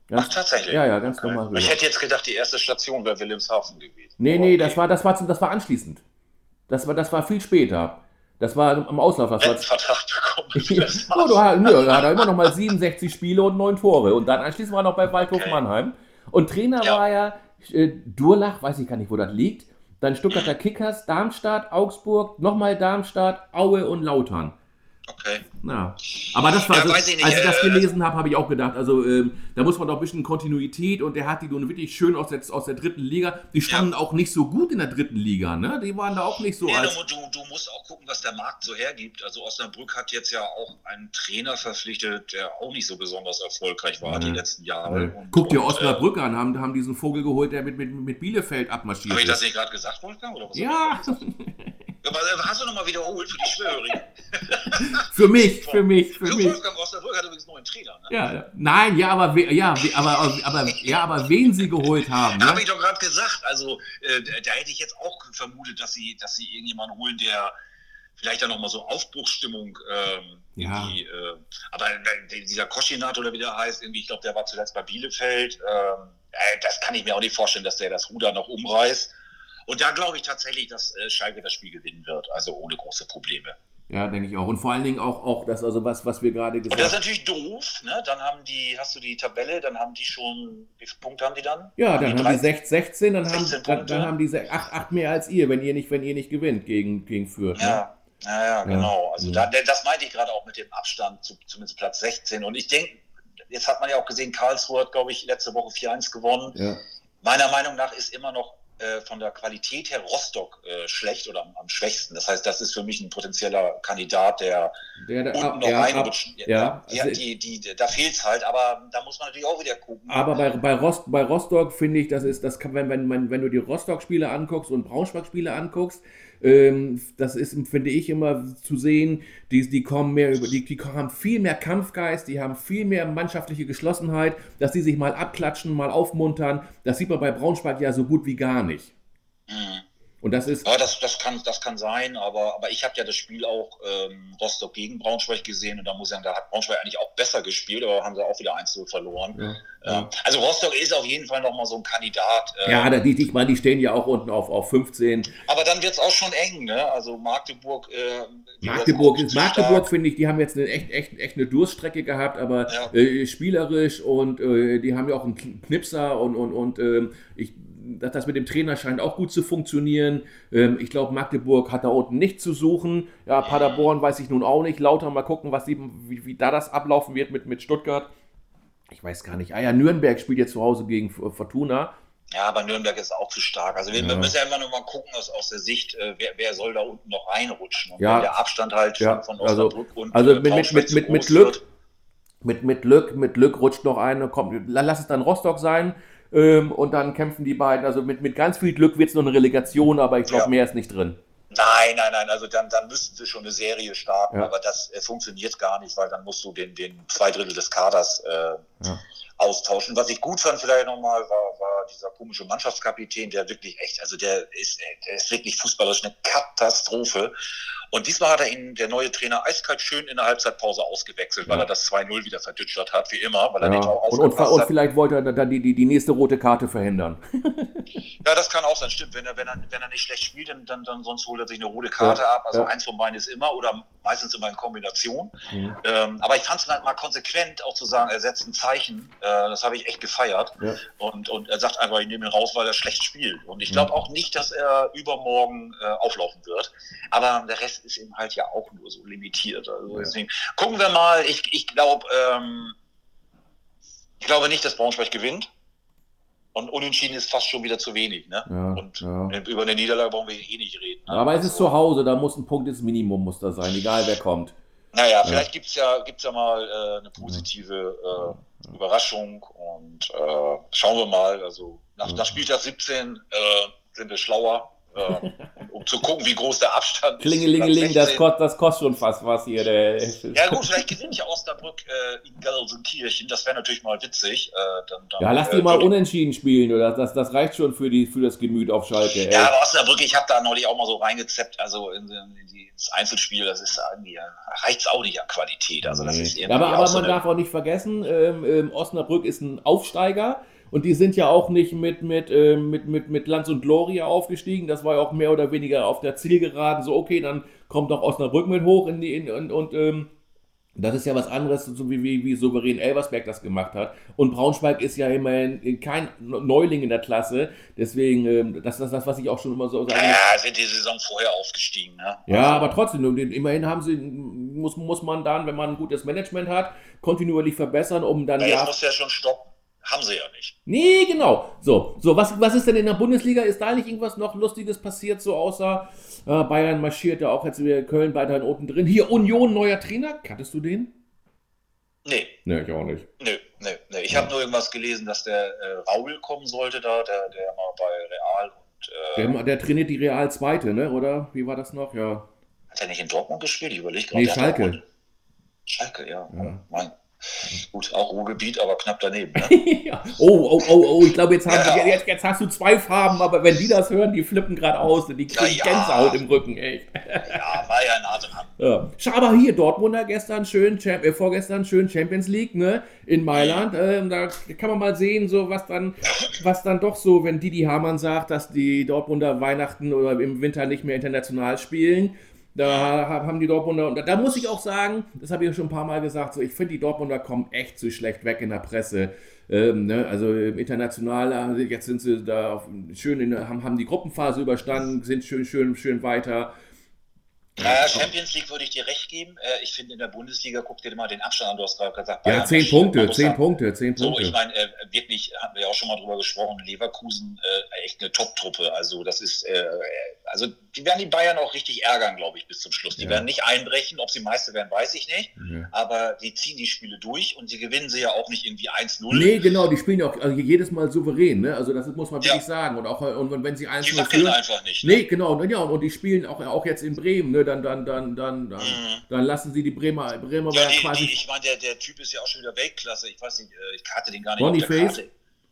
[SPEAKER 2] Ach,
[SPEAKER 1] Ganz,
[SPEAKER 2] tatsächlich?
[SPEAKER 1] ja, ja, ganz
[SPEAKER 2] Okay.
[SPEAKER 1] normal rüber.
[SPEAKER 2] Ich hätte jetzt gedacht, die erste Station wäre Wilhelmshaven gewesen.
[SPEAKER 1] Nee, nee,
[SPEAKER 2] okay.
[SPEAKER 1] das war, das war, das war anschließend. Das war, das war viel später. Das war am Auslauf. Das war,
[SPEAKER 2] einen Vertrag bekommen.
[SPEAKER 1] oh,
[SPEAKER 2] Wilhelmshaven.
[SPEAKER 1] du, hast- nö, da hat er immer noch mal 67 Spiele und 9 Tore. Und dann anschließend war er noch bei Waldhof
[SPEAKER 2] Okay.
[SPEAKER 1] Mannheim. Und Trainer
[SPEAKER 2] Ja.
[SPEAKER 1] war ja äh, Durlach, weiß ich gar nicht, wo das liegt. Dann Stuttgarter Kickers, Darmstadt, Augsburg, nochmal Darmstadt, Aue und Lautern.
[SPEAKER 2] Okay.
[SPEAKER 1] Ja. Aber das war,
[SPEAKER 2] Ja,
[SPEAKER 1] so,
[SPEAKER 2] weiß ich nicht,
[SPEAKER 1] als ich das
[SPEAKER 2] äh,
[SPEAKER 1] gelesen habe, habe ich auch gedacht, also ähm, da muss man doch ein bisschen Kontinuität und der hat die nun wirklich schön aus der, aus der dritten Liga. Die standen auch nicht so gut in der dritten Liga, ne? Die waren da auch nicht so
[SPEAKER 2] Nee,
[SPEAKER 1] als.
[SPEAKER 2] du, du, musst auch gucken, was der Markt so hergibt. Also Osnabrück hat jetzt ja auch einen Trainer verpflichtet, der auch nicht so besonders erfolgreich war die
[SPEAKER 1] Nee.
[SPEAKER 2] letzten Jahre.
[SPEAKER 1] Äh,
[SPEAKER 2] Und-
[SPEAKER 1] Guck dir
[SPEAKER 2] und,
[SPEAKER 1] Osnabrück an, haben, haben diesen Vogel geholt, der mit, mit, mit Bielefeld abmarschiert
[SPEAKER 2] Habe ich das nicht gerade gesagt, Wolfgang? Oder was
[SPEAKER 1] Ja,
[SPEAKER 2] Ja, aber hast du nochmal wiederholt für die Schwörigen?
[SPEAKER 1] für mich, für mich, für mich.
[SPEAKER 2] Wolfgang Osnabrück hat übrigens einen neuen Trainer, ne?
[SPEAKER 1] Ja, ja. nein, ja, aber, ja, aber, aber, ja, aber wen sie geholt haben,
[SPEAKER 2] Habe
[SPEAKER 1] ne?
[SPEAKER 2] ich doch gerade gesagt. Also, äh, da hätte ich jetzt auch vermutet, dass sie, dass sie irgendjemanden holen, der vielleicht dann nochmal so Aufbruchsstimmung ähm,
[SPEAKER 1] Ja.
[SPEAKER 2] irgendwie, äh, aber äh, dieser Koschinat oder wie der heißt, irgendwie, ich glaube, der war zuletzt bei Bielefeld. Ähm, äh, das kann ich mir auch nicht vorstellen, dass der das Ruder noch umreißt. Und da glaube ich tatsächlich, dass äh, Schalke das Spiel gewinnen wird, also ohne große Probleme.
[SPEAKER 1] Ja, denke ich auch. Und vor allen Dingen auch, auch das, also was, was wir gerade
[SPEAKER 2] Und das ist
[SPEAKER 1] gesagt haben.
[SPEAKER 2] natürlich doof, ne? Dann haben die, hast du die Tabelle, dann haben die schon, wie viele Punkte haben die dann?
[SPEAKER 1] Ja, dann haben die
[SPEAKER 2] 13?
[SPEAKER 1] 6, 16, dann haben,
[SPEAKER 2] 16
[SPEAKER 1] dann,
[SPEAKER 2] Punkte.
[SPEAKER 1] dann haben die 8, 8 mehr als ihr, wenn ihr nicht, wenn ihr nicht gewinnt gegen, gegen Fürth. Ne?
[SPEAKER 2] Ja, ja, ja, genau. Also
[SPEAKER 1] Ja.
[SPEAKER 2] da, das meinte ich gerade auch mit dem Abstand zu zumindest Platz 16. Und ich denke, jetzt hat man ja auch gesehen, Karlsruhe hat, glaube ich, letzte Woche 4-1 gewonnen.
[SPEAKER 1] Ja.
[SPEAKER 2] Meiner Meinung nach ist immer noch äh, von der Qualität her Rostock äh, schlecht oder am, am schwächsten. Das heißt, das ist für mich ein potenzieller Kandidat, der
[SPEAKER 1] Der, der,
[SPEAKER 2] unten noch
[SPEAKER 1] ja,
[SPEAKER 2] reinrutscht.
[SPEAKER 1] ja,
[SPEAKER 2] ja,
[SPEAKER 1] also-
[SPEAKER 2] die, die, da fehlt es halt, aber da muss man natürlich auch wieder gucken.
[SPEAKER 1] aber bei, bei, Rost, bei Rostock finde ich, das ist, das kann, wenn, wenn, wenn, wenn du die Rostock-Spiele anguckst und Braunschweig-Spiele anguckst, ähm, das ist, finde ich, immer zu sehen, die, die kommen mehr über, die, die haben viel mehr Kampfgeist, die haben viel mehr mannschaftliche Geschlossenheit, dass die sich mal abklatschen, mal aufmuntern. Das sieht man bei Braunschweig ja so gut wie gar nicht.
[SPEAKER 2] Mhm.
[SPEAKER 1] Und das ist,
[SPEAKER 2] Ja, das, das, kann, das kann sein, aber, aber ich habe ja das Spiel auch ähm, Rostock gegen Braunschweig gesehen und da muss ich sagen, da hat Braunschweig eigentlich auch besser gespielt, aber haben sie auch wieder 1-0 verloren.
[SPEAKER 1] ja,
[SPEAKER 2] Ähm, also Rostock ist auf jeden Fall nochmal so ein Kandidat. ähm,
[SPEAKER 1] ja, da- die, ich meine, die stehen ja auch unten auf, auf 15.
[SPEAKER 2] aber dann wird es auch schon eng, ne? Also Magdeburg. Äh,
[SPEAKER 1] Magdeburg, ist, Magdeburg finde ich, die haben jetzt eine echt, echt, echt eine Durststrecke gehabt, aber
[SPEAKER 2] Ja.
[SPEAKER 1] äh, spielerisch und äh, die haben ja auch einen Kn- Knipser und, und, und ähm, ich, das, das mit dem Trainer scheint auch gut zu funktionieren. Ähm, ich glaube, Magdeburg hat da unten nichts zu suchen. Ja, Paderborn weiß ich nun auch nicht. Lauter mal gucken, was die, wie, wie da das ablaufen wird mit, mit Stuttgart. Ich weiß gar nicht. Ah ja, Nürnberg spielt jetzt zu Hause gegen Fortuna.
[SPEAKER 2] Ja, aber Nürnberg ist auch zu stark. Also wir
[SPEAKER 1] Ja.
[SPEAKER 2] müssen ja immer noch mal gucken aus, aus der Sicht, äh, wer, wer soll da unten noch reinrutschen. Und
[SPEAKER 1] Ja.
[SPEAKER 2] der Abstand halt
[SPEAKER 1] Ja,
[SPEAKER 2] von, von
[SPEAKER 1] also-
[SPEAKER 2] Osnabrück und
[SPEAKER 1] also
[SPEAKER 2] äh,
[SPEAKER 1] mit- mit- mit- mit- mit Glück
[SPEAKER 2] wird,
[SPEAKER 1] Mit, mit Glück, mit Glück rutscht noch eine, kommt, lass es dann Rostock sein. Ähm, und dann kämpfen die beiden. Also mit, mit ganz viel Glück wird es noch eine Relegation, aber ich glaube,
[SPEAKER 2] Ja.
[SPEAKER 1] mehr ist nicht drin.
[SPEAKER 2] Nein, nein, nein, also dann, dann müssten sie schon eine Serie starten,
[SPEAKER 1] Ja.
[SPEAKER 2] aber das äh, funktioniert gar nicht, weil dann musst du den, den zwei Drittel des Kaders äh,
[SPEAKER 1] Ja.
[SPEAKER 2] austauschen. Was ich gut fand vielleicht nochmal, war, war dieser komische Mannschaftskapitän, der wirklich echt, also der ist, der ist wirklich fußballerisch eine Katastrophe. Und diesmal hat er ihn, der neue Trainer, eiskalt schön in der Halbzeitpause ausgewechselt, weil
[SPEAKER 1] Ja.
[SPEAKER 2] er das 2-0 wieder verdütschert hat, wie immer, weil er
[SPEAKER 1] Ja.
[SPEAKER 2] nicht auch
[SPEAKER 1] Und, und, und vielleicht wollte er dann die, die, die nächste rote Karte verhindern.
[SPEAKER 2] Ja, das kann auch sein, stimmt. Wenn er, wenn er, wenn er nicht schlecht spielt, dann, dann, dann sonst holt er sich eine rote Karte
[SPEAKER 1] Ja,
[SPEAKER 2] ab. Also eins von beiden ist immer oder meistens immer in Kombination.
[SPEAKER 1] Mhm.
[SPEAKER 2] Ähm, aber ich fand es halt mal konsequent, auch zu sagen, er setzt ein Zeichen. Äh, das habe ich echt gefeiert. Und, und er sagt einfach, ich nehme ihn raus, weil er schlecht spielt. Und ich glaube auch nicht, dass er übermorgen äh, auflaufen wird. Aber der Rest ist eben halt ja auch nur so limitiert. Also
[SPEAKER 1] Ja.
[SPEAKER 2] deswegen gucken wir mal. Ich, ich glaube, ähm, ich glaube nicht, dass Braunschweig gewinnt. Und unentschieden ist fast schon wieder zu wenig. Ne?
[SPEAKER 1] Ja,
[SPEAKER 2] Und
[SPEAKER 1] ja.
[SPEAKER 2] über eine Niederlage brauchen wir eh nicht reden. Ne?
[SPEAKER 1] Aber es ist
[SPEAKER 2] Also-
[SPEAKER 1] zu Hause, da muss ein Punkt des Minimum muss da sein, egal wer kommt.
[SPEAKER 2] Naja, vielleicht gibt's ja, gibt's ja mal äh, eine positive äh, Überraschung und äh, schauen wir mal. Also nach,
[SPEAKER 1] Ja.
[SPEAKER 2] nach Spieltag 17 äh, sind wir schlauer äh, um zu gucken, wie groß der Abstand
[SPEAKER 1] ist. Klingelingeling, das, das kostet schon fast was hier. Der,
[SPEAKER 2] ja gut, vielleicht gewinnt ja Osnabrück äh, in Gelsenkirchen, das wäre natürlich mal witzig. Äh,
[SPEAKER 1] dann, dann, ja, lass die äh, mal unentschieden spielen, oder? Das, das reicht schon für, die, für das Gemüt auf Schalke.
[SPEAKER 2] Ja, aber Osnabrück, ich habe da neulich auch mal so reingezeppt, also in, in die, ins Einzelspiel, das ist irgendwie, reicht es auch nicht an Qualität. Also das nee. ist
[SPEAKER 1] aber, aber man darf auch nicht vergessen, ähm, ähm, Osnabrück ist ein Aufsteiger und die sind ja auch nicht mit, mit, äh, mit, mit, mit Lanz und Gloria aufgestiegen. Das war ja auch mehr oder weniger auf der Zielgeraden. So, okay, dann kommt doch Osnabrück mit hoch in die, in, und, und ähm, das ist ja was anderes, so wie, wie, wie souverän Elversberg das gemacht hat. Und Braunschweig ist ja immerhin kein Neuling in der Klasse. Deswegen, ähm, das ist das, was ich auch schon immer so
[SPEAKER 2] sage. Ja, sind die Saison vorher aufgestiegen. Ne?
[SPEAKER 1] Ja, aber trotzdem, immerhin haben sie, muss, muss man dann, wenn man ein gutes Management hat, kontinuierlich verbessern, um dann.
[SPEAKER 2] Ja, jetzt ja, muss ja schon stoppen. Haben sie ja nicht.
[SPEAKER 1] Nee, genau. So, so was, was ist denn in der Bundesliga? Ist da nicht irgendwas noch Lustiges passiert, so außer äh, Bayern marschiert ja auch jetzt wieder Köln weiterhin unten drin. Hier Union, neuer Trainer. Kanntest du den?
[SPEAKER 2] Nee.
[SPEAKER 1] Nee, ich auch nicht.
[SPEAKER 2] Nö, nee, nee. Ich ja. habe nur irgendwas gelesen, dass der äh, Raul kommen sollte da, der, der mal bei Real und.
[SPEAKER 1] Äh, der, der, trainiert die Real Zweite, ne? Oder? Wie war das noch? Ja.
[SPEAKER 2] Hat er nicht in Dortmund gespielt? Ich überlege gerade.
[SPEAKER 1] Nee, Schalke.
[SPEAKER 2] Schalke, ja. ja. Mein, Gut, auch Ruhrgebiet, aber knapp daneben.
[SPEAKER 1] Ne? oh, oh, oh, oh, ich glaube, jetzt, ja. jetzt, jetzt, hast du zwei Farben, aber wenn die das hören, die flippen gerade aus und die kriegen ja, Gänsehaut im Rücken, echt.
[SPEAKER 2] ja, war ja nah dran.
[SPEAKER 1] Ja. Aber hier, Dortmunder gestern schön, äh, vorgestern schön Champions League, ne, in Mailand. Ähm, da kann man mal sehen, so was dann, was dann doch so, wenn Didi Hamann sagt, dass die Dortmunder Weihnachten oder im Winter nicht mehr international spielen da haben die Dortmunder, und da muss ich auch sagen, das habe ich ja schon ein paar Mal gesagt, so, ich finde, die Dortmunder kommen echt zu schlecht weg in der Presse. Ähm, ne? Also international, jetzt sind sie da auf, schön in, haben, haben die Gruppenphase überstanden, sind schön, schön, schön weiter.
[SPEAKER 2] Naja, Champions League würde ich dir recht geben. Äh, ich finde, in der Bundesliga, guck dir mal den Abstand an, du hast gerade gesagt,
[SPEAKER 1] Bayern ja, zehn Punkte, zehn Punkte, zehn Punkte.
[SPEAKER 2] So, ich meine, äh, wirklich, hatten wir ja auch schon mal drüber gesprochen, Leverkusen, äh, echt eine Top-Truppe. Also, das ist, äh, also, die werden die Bayern auch richtig ärgern, glaube ich, bis zum Schluss. Die ja. werden nicht einbrechen. Ob sie Meister werden, weiß ich nicht. Ja. Aber die ziehen die Spiele durch und sie gewinnen sie ja auch nicht irgendwie 1-0.
[SPEAKER 1] Nee, genau, die spielen ja auch also jedes Mal souverän, ne? Also, das muss man wirklich sagen. Und auch, und wenn sie 1
[SPEAKER 2] Die wackeln einfach nicht.
[SPEAKER 1] Ne? Nee, genau, ja, und die spielen auch, auch jetzt in Bremen, ne? dann, dann, dann, dann, dann, mhm. dann lassen sie die Bremer, Bremer
[SPEAKER 2] ja, die, quasi. Die, ich meine, der, der Typ ist ja auch schon wieder Weltklasse. Ich weiß nicht, äh, ich hatte den gar nicht.
[SPEAKER 1] Boniface?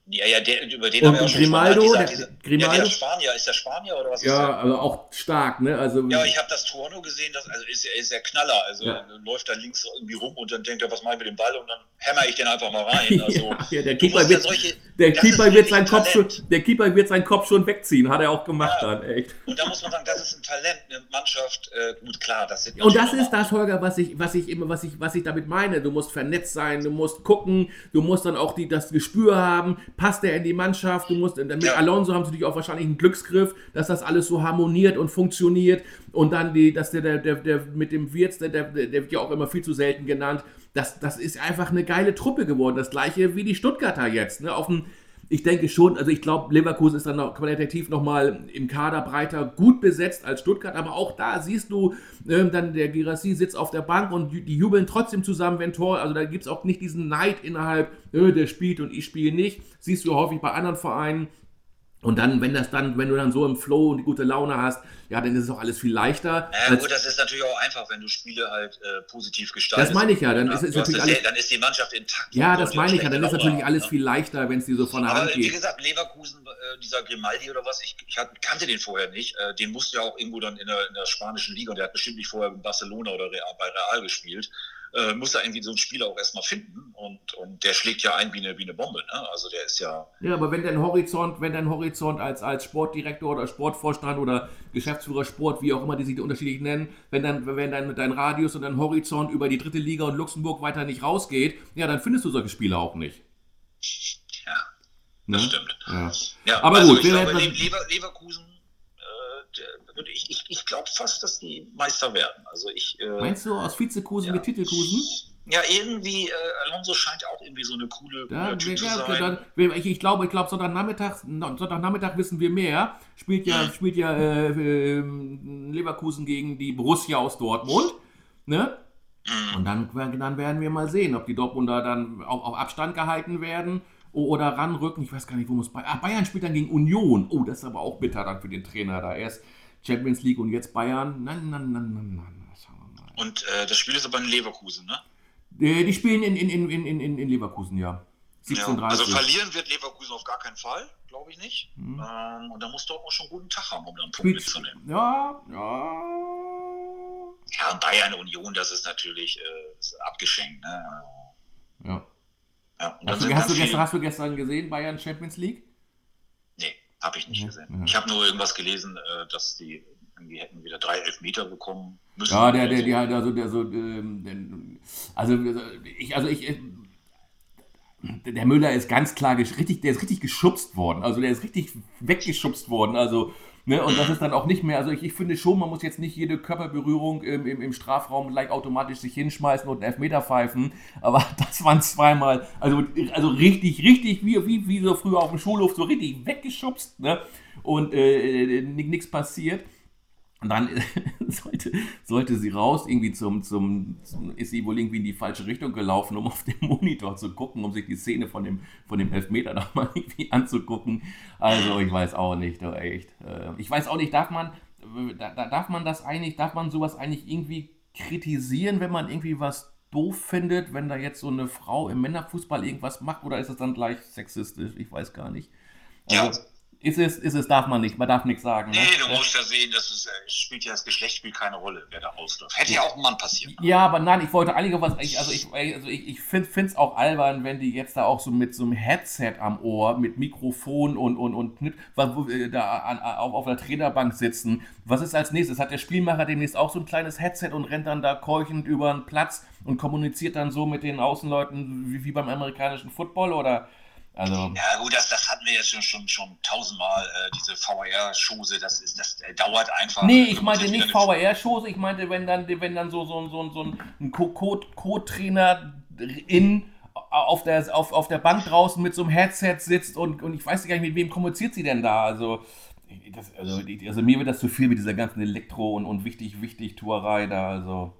[SPEAKER 2] Ja, ja, der, über den
[SPEAKER 1] und haben wir auch schon Grimaldo,
[SPEAKER 2] gesprochen. Dieser, der, Grimaldo? Ja, der Spanier, ist der Spanier oder was
[SPEAKER 1] ja, ist der? Ja, also auch stark, ne? Also,
[SPEAKER 2] ja, ich habe das Tor nur gesehen, das, also ist, ist der Knaller. Also ja. läuft da links irgendwie rum und dann denkt er, was mache ich mit dem Ball? Und dann hämmer ich den einfach mal rein. Also,
[SPEAKER 1] ja, der Keeper, wird, solche, der, Keeper wird seinen Kopf schon, der Keeper wird seinen Kopf schon wegziehen, hat er auch gemacht ja. dann, echt.
[SPEAKER 2] Und da muss man sagen, das ist ein Talent, eine Mannschaft, äh, gut, klar, das sind
[SPEAKER 1] Und das ist das, Holger, was ich, was ich immer, was ich, was ich damit meine. Du musst vernetzt sein, du musst gucken, du musst dann auch die, das Gespür haben, passt der in die Mannschaft Mannschaft, du musst, mit ja. Alonso haben sie natürlich auch wahrscheinlich einen Glücksgriff, dass das alles so harmoniert und funktioniert und dann die, dass der, der, der, der mit dem Wirtz, der, der, der wird ja auch immer viel zu selten genannt, das, das ist einfach eine geile Truppe geworden, das gleiche wie die Stuttgarter jetzt, ne, auf dem ich denke schon, also ich glaube, Leverkusen ist dann noch qualitativ nochmal im Kader breiter gut besetzt als Stuttgart, aber auch da siehst du, äh, dann der Girassi sitzt auf der Bank und die jubeln trotzdem zusammen, wenn Tor, also da gibt es auch nicht diesen Neid innerhalb, äh, der spielt und ich spiele nicht, siehst du häufig bei anderen Vereinen, und dann, wenn das dann, wenn du dann so im Flow und die gute Laune hast, ja, dann ist es auch alles viel leichter.
[SPEAKER 2] Ja, gut, das ist natürlich auch einfach, wenn du Spiele halt äh, positiv gestaltest.
[SPEAKER 1] Das meine ich ja, dann ist, ist natürlich alles,
[SPEAKER 2] dann ist die Mannschaft intakt.
[SPEAKER 1] Ja, das meine ich ja, dann ist natürlich alles ne? viel leichter, wenn es dir so von der Hand geht.
[SPEAKER 2] Wie gesagt, Leverkusen, äh, dieser Grimaldi oder was, ich, ich kannte den vorher nicht. Äh, den musste ja auch irgendwo dann in der, in der spanischen Liga und der hat bestimmt nicht vorher in Barcelona oder Real, bei Real gespielt äh, muss er irgendwie so einen Spieler auch erstmal finden. Und, und der schlägt ja ein wie eine, wie eine Bombe. Ne? Also der ist ja.
[SPEAKER 1] Ja, aber wenn dein Horizont, wenn dein Horizont als, als Sportdirektor oder Sportvorstand oder Geschäftsführer Sport, wie auch immer die sich unterschiedlich nennen, wenn dann, wenn dein, dein Radius und dein Horizont über die dritte Liga und Luxemburg weiter nicht rausgeht, ja, dann findest du solche Spieler auch nicht.
[SPEAKER 2] Ja. Das ne? stimmt.
[SPEAKER 1] Ja. ja aber also gut, ich glaube,
[SPEAKER 2] Lever, Leverkusen ich, ich, ich glaube fast, dass die Meister werden. Also ich,
[SPEAKER 1] äh, Meinst du aus Vizekusen ja. mit Titelkusen?
[SPEAKER 2] Ja, irgendwie, äh, Alonso scheint auch irgendwie so eine coole ja, Typ zu sein.
[SPEAKER 1] Dann, ich, ich glaube, ich glaube, Sonntagnachmittag, Sonntagnachmittag wissen wir mehr. Spielt ja, mhm. spielt ja äh, äh, Leverkusen gegen die Borussia aus Dortmund. Ne? Mhm. Und dann, dann werden wir mal sehen, ob die Dortmunder dann auf, auf Abstand gehalten werden oder ranrücken. Ich weiß gar nicht, wo muss Bayern. Ah, Bayern spielt dann gegen Union. Oh, das ist aber auch bitter dann für den Trainer da. Erst Champions League und jetzt Bayern. Nein, nein, nein, nein, nein.
[SPEAKER 2] Und äh, das Spiel ist aber in Leverkusen, ne?
[SPEAKER 1] Die, die spielen in, in, in, in, in Leverkusen, ja.
[SPEAKER 2] 17, ja. Also verlieren wird Leverkusen auf gar keinen Fall, glaube ich nicht. Mhm. Ähm, und da muss Dortmund schon einen guten Tag haben, um dann einen Punkt mitzunehmen.
[SPEAKER 1] Ja, ja.
[SPEAKER 2] Ja, Bayern Union, das ist natürlich äh, abgeschenkt. Ne?
[SPEAKER 1] Ja. ja hast, du, hast, du gestern, hast du gestern gesehen, Bayern Champions League?
[SPEAKER 2] Habe ich nicht gesehen. Mhm. Ich habe nur irgendwas gelesen, äh, dass die irgendwie hätten wieder drei Elfmeter bekommen müssen.
[SPEAKER 1] Ja, der, der, die halt, also, der so, ähm, also, ich, also ich, äh, der Müller ist ganz klar richtig, der ist richtig geschubst worden. Also der ist richtig weggeschubst worden. Also Ne, und das ist dann auch nicht mehr, also ich, ich, finde schon, man muss jetzt nicht jede Körperberührung im, im, im Strafraum gleich automatisch sich hinschmeißen und einen Elfmeter pfeifen, aber das waren zweimal, also, also richtig, richtig, wie, wie, wie so früher auf dem Schulhof, so richtig weggeschubst ne? und äh, äh nichts passiert. Und dann sollte, sollte sie raus, irgendwie zum, zum, zum, ist sie wohl irgendwie in die falsche Richtung gelaufen, um auf dem Monitor zu gucken, um sich die Szene von dem, von dem Elfmeter nochmal irgendwie anzugucken. Also ich weiß auch nicht, doch echt. Äh, ich weiß auch nicht, darf man, darf man das eigentlich, darf man sowas eigentlich irgendwie kritisieren, wenn man irgendwie was doof findet, wenn da jetzt so eine Frau im Männerfußball irgendwas macht, oder ist es dann gleich sexistisch? Ich weiß gar nicht.
[SPEAKER 2] Also, ja
[SPEAKER 1] ist es, ist es, darf man nicht, man darf nichts sagen.
[SPEAKER 2] Ne? Nee, du musst ja sehen, dass es äh, spielt ja das Geschlecht spielt keine Rolle, wer da ausläuft. Hätte ja auch ein Mann passieren.
[SPEAKER 1] Ja, aber nein, ich wollte eigentlich was, ich, also ich, also ich, ich finde es auch albern, wenn die jetzt da auch so mit so einem Headset am Ohr, mit Mikrofon und, und, und wo, äh, da an, auf, auf der Trainerbank sitzen. Was ist als nächstes? Hat der Spielmacher demnächst auch so ein kleines Headset und rennt dann da keuchend über den Platz und kommuniziert dann so mit den Außenleuten wie, wie beim amerikanischen Football oder also,
[SPEAKER 2] ja gut, das, das hatten wir jetzt schon, schon, schon tausendmal, äh, diese VR-Schose, das, ist, das äh, dauert einfach.
[SPEAKER 1] Nee, ich meinte nicht VR-Schose, ich meinte, wenn dann, wenn dann so, so, so, so ein Co-Trainer in auf der, auf, auf der Bank draußen mit so einem Headset sitzt und, und ich weiß gar nicht, mit wem kommuniziert sie denn da? Also, das, also, also mir wird das zu viel mit dieser ganzen Elektro- und, und wichtig, wichtig Tourerei da, also.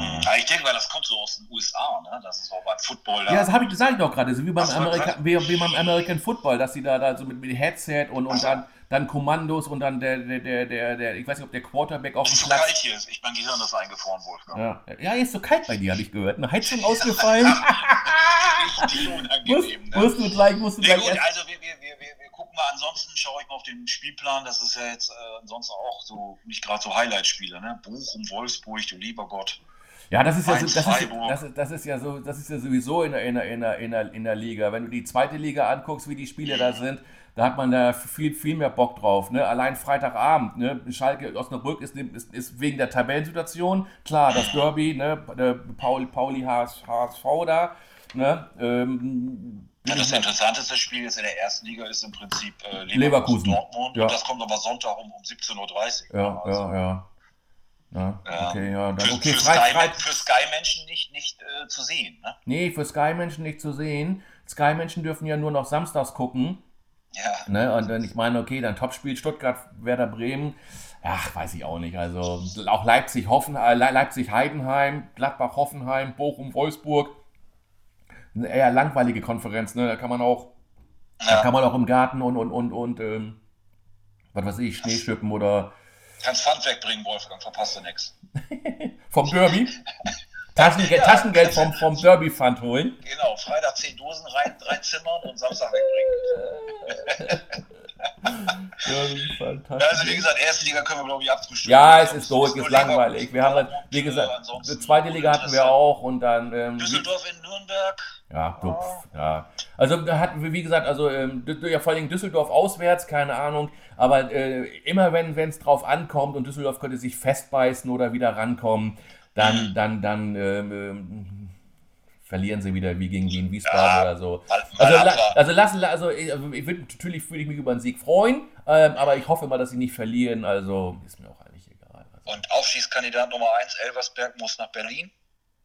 [SPEAKER 2] Ja, ich denke mal, das kommt so aus den USA, ne? Das ist auch beim Football.
[SPEAKER 1] Da. Ja, das habe ich gesagt doch gerade, so wie beim, Amerika wie, wie, beim American Football, dass sie da, da so mit, mit Headset und, und dann, dann Kommandos und dann der, der, der, der, ich weiß nicht, ob der Quarterback auf dem
[SPEAKER 2] Platz. Ist so kalt hier, ich mein Gehirn ist eingefroren, Wolfgang.
[SPEAKER 1] Ja, ja ist so kalt bei dir, habe ich gehört. Eine Heizung ausgefallen.
[SPEAKER 2] Richtig unangenehm.
[SPEAKER 1] ne? musst du gleich, musst du
[SPEAKER 2] nee,
[SPEAKER 1] gleich.
[SPEAKER 2] Gut, also wir, wir, wir, wir gucken mal, ansonsten schaue ich mal auf den Spielplan, das ist ja jetzt äh, ansonsten auch so, nicht gerade so Highlight-Spiele, ne? Bochum, Wolfsburg, du lieber Gott.
[SPEAKER 1] Ja, das ist ja, so, das, ist, das, ist, das ist ja so, das ist ja sowieso in der, in, der, in, der, in, der, in der Liga. Wenn du die zweite Liga anguckst, wie die Spiele da sind, da hat man da viel, viel mehr Bock drauf. Ne? Allein Freitagabend, ne? Schalke Osnabrück ist, ist, ist wegen der Tabellensituation, klar, das Derby, ne? Pauli, Pauli HSV da. Ne? Ähm,
[SPEAKER 2] ja, das interessanteste Spiel jetzt in der ersten Liga ist im Prinzip
[SPEAKER 1] äh, Leverkusen, Leverkusen.
[SPEAKER 2] Dortmund. Ja. Und das kommt aber Sonntag um, um 17.30
[SPEAKER 1] Uhr. Ja, also. ja, ja. Ja, okay, ja.
[SPEAKER 2] Dann,
[SPEAKER 1] für, okay,
[SPEAKER 2] für, Sky, für Sky-Menschen nicht, nicht äh, zu sehen. Ne?
[SPEAKER 1] Nee, für Sky-Menschen nicht zu sehen. Sky-Menschen dürfen ja nur noch samstags gucken.
[SPEAKER 2] Ja.
[SPEAKER 1] Ne? Und dann, ich meine, okay, dann Topspiel Stuttgart, Werder Bremen. Ach, weiß ich auch nicht. Also auch Leipzig, Hoffen, äh, Leipzig, Heidenheim, Gladbach, Hoffenheim, Bochum, Wolfsburg. Eine eher langweilige Konferenz, ne? Da kann man auch, ja. da kann man auch im Garten und und und und ähm, was weiß ich, Schneeschippen oder
[SPEAKER 2] Kannst Pfand wegbringen, Wolfgang, verpasst du nichts.
[SPEAKER 1] vom Derby? Taschengeld, ja, Taschengeld vom, vom Derby-Pfand holen.
[SPEAKER 2] Genau, Freitag 10 Dosen rein, reinzimmern und Samstag wegbringen. ja, also wie gesagt, erste Liga können wir glaube ich abfrühstücken.
[SPEAKER 1] Ja, es ist durch, ist langweilig. Wir haben halt, wie gesagt, die zweite Liga hatten wir auch und dann.
[SPEAKER 2] Ähm, Düsseldorf in Nürnberg.
[SPEAKER 1] Ja, dupf, ja. Also hat, wie gesagt, also ähm, ja, vor allem Düsseldorf auswärts, keine Ahnung. Aber äh, immer wenn es drauf ankommt und Düsseldorf könnte sich festbeißen oder wieder rankommen, dann, mhm. dann, dann ähm, ähm, verlieren sie wieder wie gegen Wien Wiesbaden ja, oder so. Also, also lassen, also ich, also ich würd, natürlich würde ich mich über einen Sieg freuen, ähm, aber ich hoffe mal, dass sie nicht verlieren. Also ist mir auch eigentlich egal.
[SPEAKER 2] Also. Und Aufschießkandidat Nummer 1, Elversberg, muss nach Berlin.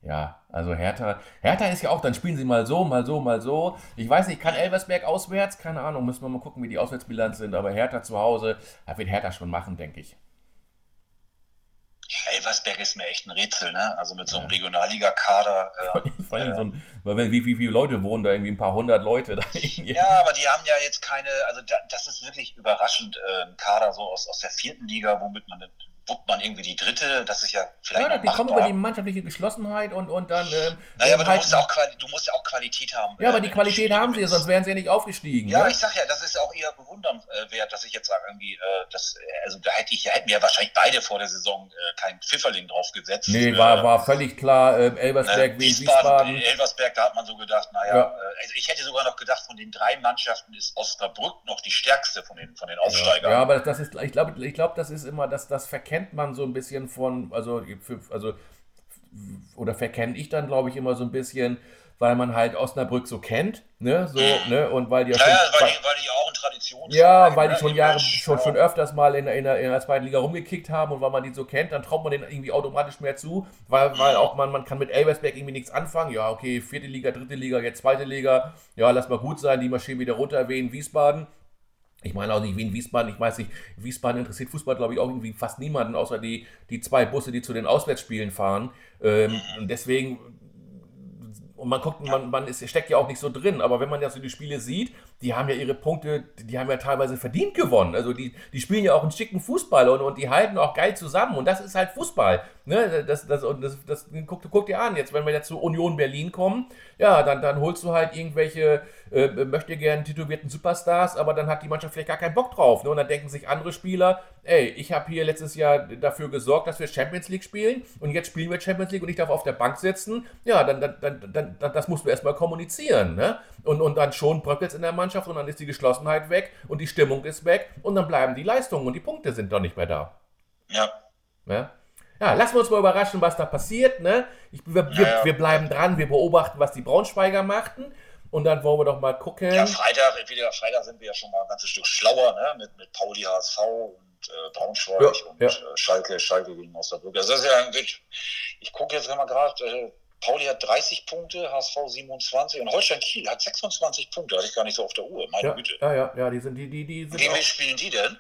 [SPEAKER 1] Ja, also Hertha. Hertha ist ja auch, dann spielen sie mal so, mal so, mal so. Ich weiß nicht, kann Elversberg auswärts? Keine Ahnung, müssen wir mal gucken, wie die Auswärtsbilanz sind. Aber Hertha zu Hause, da wird Hertha schon machen, denke ich.
[SPEAKER 2] Elversberg ist mir echt ein Rätsel, ne? Also mit so einem Regionalliga-Kader. Äh,
[SPEAKER 1] Vor allem so ein, weil wie, wie viele Leute wohnen da? Irgendwie ein paar hundert Leute da.
[SPEAKER 2] Ja, aber die haben ja jetzt keine, also da, das ist wirklich überraschend, äh, ein Kader so aus, aus der vierten Liga, womit man wuppt man irgendwie die dritte, das ist ja vielleicht.
[SPEAKER 1] Ja, die kommen über die mannschaftliche Geschlossenheit und, und dann. Ähm,
[SPEAKER 2] naja, aber halt, du, musst auch, du musst ja auch Qualität haben.
[SPEAKER 1] Ja, aber die Qualität haben sie, sonst wären sie ja nicht aufgestiegen.
[SPEAKER 2] Ja,
[SPEAKER 1] ne?
[SPEAKER 2] ich sag ja, das ist auch eher bewundernswert, dass ich jetzt sage, irgendwie, äh, das, also da hätte ich, hätten wir wahrscheinlich beide vor der Saison äh, keinen Pfifferling drauf gesetzt.
[SPEAKER 1] Nee, war, äh, war völlig klar, äh, Elversberg
[SPEAKER 2] äh, Wiesbaden, Wiesbaden. Elversberg, da hat man so gedacht, naja, ja. Äh, also ich hätte sogar noch gedacht, von den drei Mannschaften ist Osnabrück noch die stärkste von den, von den Aufsteigern.
[SPEAKER 1] Ja, aber das ist, ich glaube, ich glaub, das ist immer, das, das verkennt man so ein bisschen von, also, also oder verkenne ich dann, glaube ich, immer so ein bisschen, weil man halt Osnabrück so kennt, ne, so, ne, und weil die
[SPEAKER 2] ja,
[SPEAKER 1] schon,
[SPEAKER 2] ja weil, die, weil die auch ein Tradition
[SPEAKER 1] Ja, weil die schon Jahre, schon, schon öfters mal in, in, der, in der zweiten Liga rumgekickt haben und weil man die so kennt, dann traut man denen irgendwie automatisch mehr zu, weil, weil auch man, man kann mit Elversberg irgendwie nichts anfangen, ja, okay, vierte Liga, dritte Liga, jetzt zweite Liga, ja, lass mal gut sein, die marschieren wieder runter, erwähnen Wiesbaden, ich meine auch nicht wie in Wiesbaden, ich weiß nicht, Wiesbaden interessiert Fußball, glaube ich, auch irgendwie fast niemanden, außer die, die zwei Busse, die zu den Auswärtsspielen fahren. Ähm, und deswegen, und man guckt, man, man ist, steckt ja auch nicht so drin, aber wenn man ja so die Spiele sieht, die haben ja ihre Punkte, die haben ja teilweise verdient gewonnen. Also die, die spielen ja auch einen schicken Fußball und, und die halten auch geil zusammen. Und das ist halt Fußball. Ne? Das, das, und das, das, guck, guck dir an, jetzt, wenn wir jetzt zu Union Berlin kommen, ja, dann, dann holst du halt irgendwelche äh, möchte gern titulierten Superstars, aber dann hat die Mannschaft vielleicht gar keinen Bock drauf. Ne? Und dann denken sich andere Spieler, ey, ich habe hier letztes Jahr dafür gesorgt, dass wir Champions League spielen und jetzt spielen wir Champions League und ich darf auf der Bank sitzen. Ja, dann, dann, dann, dann, dann das musst du erstmal kommunizieren. Ne? Und, und dann schon bröckelt es in der Mannschaft und dann ist die Geschlossenheit weg und die Stimmung ist weg und dann bleiben die Leistungen und die Punkte sind doch nicht mehr da.
[SPEAKER 2] Ja.
[SPEAKER 1] Ja, ja lassen wir uns mal überraschen, was da passiert. Ne? Ich, wir, ja, ja. wir bleiben dran, wir beobachten, was die Braunschweiger machten. Und dann wollen wir doch mal gucken.
[SPEAKER 2] Ja, Freitag, entweder Freitag sind wir ja schon mal ein ganzes Stück schlauer, ne? Mit, mit Pauli HSV und äh, Braunschweig ja, und. Äh, Schalke, Schalke gegen Osnabrück. Also das ist ja ein Ich gucke jetzt mal gerade, äh, Pauli hat 30 Punkte, HSV 27 und Holstein Kiel hat 26 Punkte, hatte ich gar nicht so auf der Uhr, meine
[SPEAKER 1] ja,
[SPEAKER 2] Güte.
[SPEAKER 1] Ja, ja, ja, die sind die, die, die sind.
[SPEAKER 2] Gegen wen spielen die denn?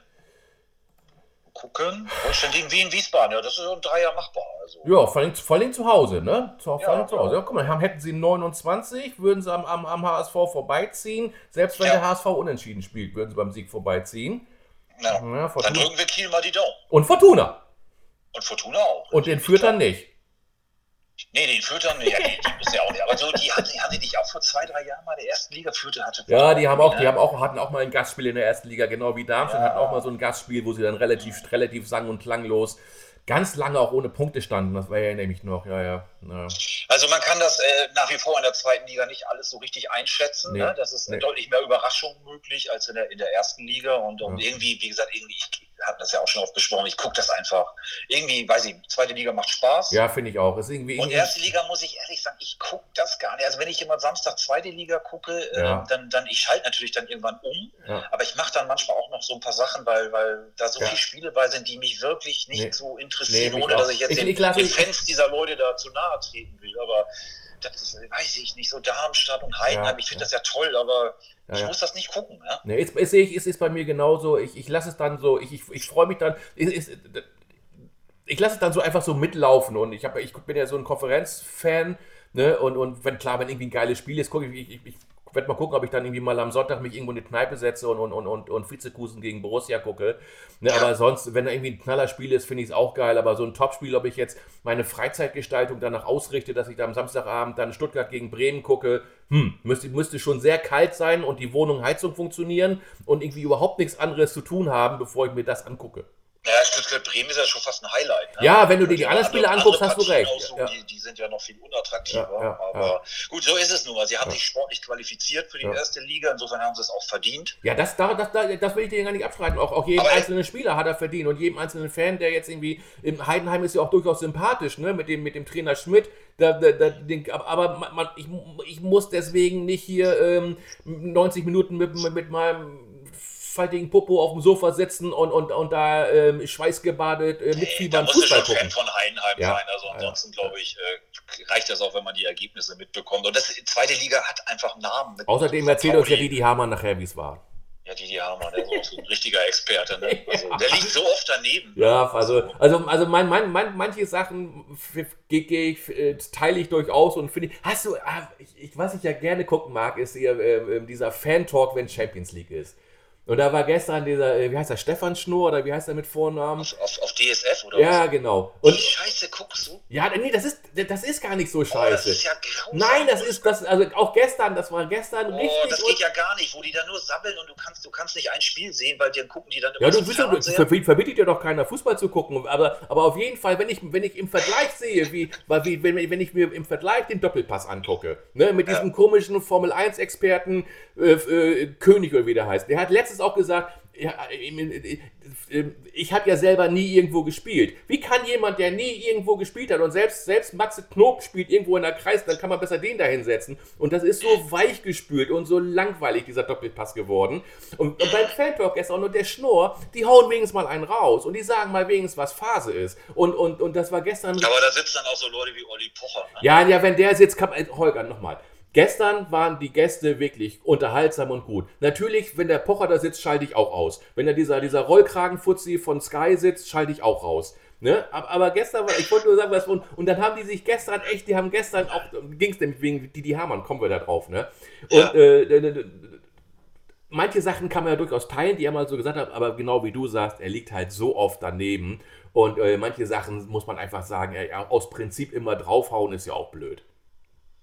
[SPEAKER 2] gucken. Holstein gegen Wien, Wiesbaden, ja, das ist so ein Dreier machbar. Also.
[SPEAKER 1] Ja, vor allem, vor allem zu Hause, ne? Zu, vor allem ja, zu Hause. Ja, guck mal, haben, hätten sie 29, würden sie am, am, am HSV vorbeiziehen. Selbst wenn ja. der HSV unentschieden spielt, würden sie beim Sieg vorbeiziehen.
[SPEAKER 2] Ja. ja Dann drücken wir Kiel mal die Daumen.
[SPEAKER 1] Und Fortuna.
[SPEAKER 2] Und Fortuna auch.
[SPEAKER 1] Und den führt dann nicht.
[SPEAKER 2] Nee, den Führtern, ja, die, die müssen ja auch nicht. Aber so, die hatten, hatten die nicht auch vor zwei, drei Jahren mal der ersten Liga führte hatte.
[SPEAKER 1] Ja, die haben auch, die haben auch, hatten auch mal ein Gastspiel in der ersten Liga, genau wie Darmstadt ja. hatten auch mal so ein Gastspiel, wo sie dann relativ, relativ sang- und klanglos ganz lange auch ohne Punkte standen. Das war ja nämlich noch, ja, ja. ja.
[SPEAKER 2] Also man kann das äh, nach wie vor in der zweiten Liga nicht alles so richtig einschätzen. Nee, ne? Das ist nee. deutlich mehr Überraschung möglich als in der, in der ersten Liga. Und, und ja. irgendwie, wie gesagt, irgendwie, ich, hatten das ja auch schon oft besprochen, ich gucke das einfach. Irgendwie, weiß ich, zweite Liga macht Spaß.
[SPEAKER 1] Ja, finde ich auch. Ist irgendwie,
[SPEAKER 2] und erste Liga muss ich ehrlich sagen, ich gucke das gar nicht. Also wenn ich immer Samstag zweite Liga gucke, äh, ja. dann, dann ich schalte natürlich dann irgendwann um. Ja. Aber ich mache dann manchmal auch noch so ein paar Sachen, weil, weil da so ja. viele Spiele bei sind, die mich wirklich nicht nee. so interessieren, nee, ohne dass ich jetzt ich, den, ich den Fans dieser Leute da zu nahe treten will. Aber das ist, weiß ich nicht, so Darmstadt und Heidenheim, ich finde das ja toll, aber ja, ich ja. muss das nicht gucken. Ja?
[SPEAKER 1] Nee, sehe ich, es ist bei mir genauso. Ich, ich lasse es dann so, ich, ich, ich freue mich dann. Ich, ich, ich lasse es dann so einfach so mitlaufen und ich, hab, ich bin ja so ein Konferenzfan. Ne? Und, und wenn klar, wenn irgendwie ein geiles Spiel ist, gucke ich, ich, ich werde mal gucken, ob ich dann irgendwie mal am Sonntag mich irgendwo in die Kneipe setze und, und, und, und, und Vizekusen gegen Borussia gucke. Ne, aber sonst, wenn da irgendwie ein Knallerspiel ist, finde ich es auch geil. Aber so ein Topspiel, ob ich jetzt meine Freizeitgestaltung danach ausrichte, dass ich da am Samstagabend dann Stuttgart gegen Bremen gucke, hm, müsste, müsste schon sehr kalt sein und die Wohnung Heizung funktionieren und irgendwie überhaupt nichts anderes zu tun haben, bevor ich mir das angucke.
[SPEAKER 2] Ja, Stuttgart-Bremen ist ja schon fast ein Highlight.
[SPEAKER 1] Ne? Ja, wenn du dir die anderen Spiele anguckst, hast du recht.
[SPEAKER 2] So, ja. die, die, sind ja noch viel unattraktiver. Ja, aber gut, so ist es nun mal. Sie haben sich sportlich qualifiziert für die erste Liga, insofern haben sie es auch verdient.
[SPEAKER 1] Ja, das, das, das, das will ich dir gar nicht abstreiten. Auch, auch jeden aber einzelnen Spieler hat er verdient und jedem einzelnen Fan, der jetzt irgendwie im Heidenheim ist ja auch durchaus sympathisch, ne? Mit dem, mit dem Trainer Schmidt. Da, da, da, den, aber man, ich, ich muss deswegen nicht hier ähm, 90 Minuten mit, mit meinem faltigen Popo auf dem Sofa sitzen und, und, und da ähm, schweißgebadet äh, mitfiebern
[SPEAKER 2] nee, Fußball gucken. Fan von Heidenheim ja. sein. Also ansonsten ja. glaube ich, äh, reicht das auch, wenn man die Ergebnisse mitbekommt. Und das zweite Liga hat einfach Namen.
[SPEAKER 1] Außerdem erzählt uns ja Didi Hamann nachher, wie es war.
[SPEAKER 2] Ja, Didi Hamann, der ist auch ein richtiger Experte. Ne? Also, der liegt so oft daneben.
[SPEAKER 1] Ja, also, also, also mein, mein, mein, manche Sachen äh, teile ich durchaus und finde ich. Hast du, ah, ich, was ich ja gerne gucken mag, ist hier, äh, dieser Fan-Talk, wenn Champions League ist. Und da war gestern dieser, äh, wie heißt der, Stefan Schnur oder wie heißt er mit Vornamen?
[SPEAKER 2] Auf, auf, auf DSF oder
[SPEAKER 1] Ja, was? genau.
[SPEAKER 2] Und die Scheiße guckst du?
[SPEAKER 1] Ja, nee, das ist, das ist gar nicht so scheiße. Oh, das
[SPEAKER 2] ist ja grausam.
[SPEAKER 1] Nein, das ist, das, also auch gestern, das war gestern
[SPEAKER 2] oh,
[SPEAKER 1] richtig.
[SPEAKER 2] das geht ja gar nicht, wo die da nur sabbeln und du kannst, du kannst nicht ein Spiel sehen, weil dann gucken die dann
[SPEAKER 1] immer Ja, du wisst verbietet, verbietet dir doch keiner Fußball zu gucken, aber, aber auf jeden Fall, wenn ich, wenn ich im Vergleich sehe, wie, wie wenn, wenn ich mir im Vergleich den Doppelpass angucke, ne, mit diesem ja. komischen Formel 1 Experten äh, äh, König oder wie der heißt, der hat letztens auch gesagt, ja, ich habe ja selber nie irgendwo gespielt. Wie kann jemand, der nie irgendwo gespielt hat und selbst, selbst Matze Knob spielt irgendwo in der Kreis, dann kann man besser den da hinsetzen. Und das ist so weich gespült und so langweilig, dieser Doppelpass geworden. Und, und beim Fantalk ist auch nur der Schnurr, die hauen wenigstens mal einen raus und die sagen mal wenigstens, was Phase ist. Und, und, und das war gestern.
[SPEAKER 2] Aber da sitzen dann auch so Leute wie Olli Pocher. Ne?
[SPEAKER 1] Ja, ja, wenn der sitzt, kann Holger, nochmal. Gestern waren die Gäste wirklich unterhaltsam und gut. Natürlich, wenn der Pocher da sitzt, schalte ich auch aus. Wenn da dieser, dieser Rollkragenfuzzi von Sky sitzt, schalte ich auch raus. Ne? Aber, gestern war, ich wollte nur sagen, was und, und dann haben die sich gestern echt, die haben gestern auch, ging es nämlich wegen Didi Hamann, kommen wir da drauf, ne? Und ja. äh, manche Sachen kann man ja durchaus teilen, die er mal so gesagt hat, aber genau wie du sagst, er liegt halt so oft daneben. Und äh, manche Sachen muss man einfach sagen, ey, aus Prinzip immer draufhauen ist ja auch blöd.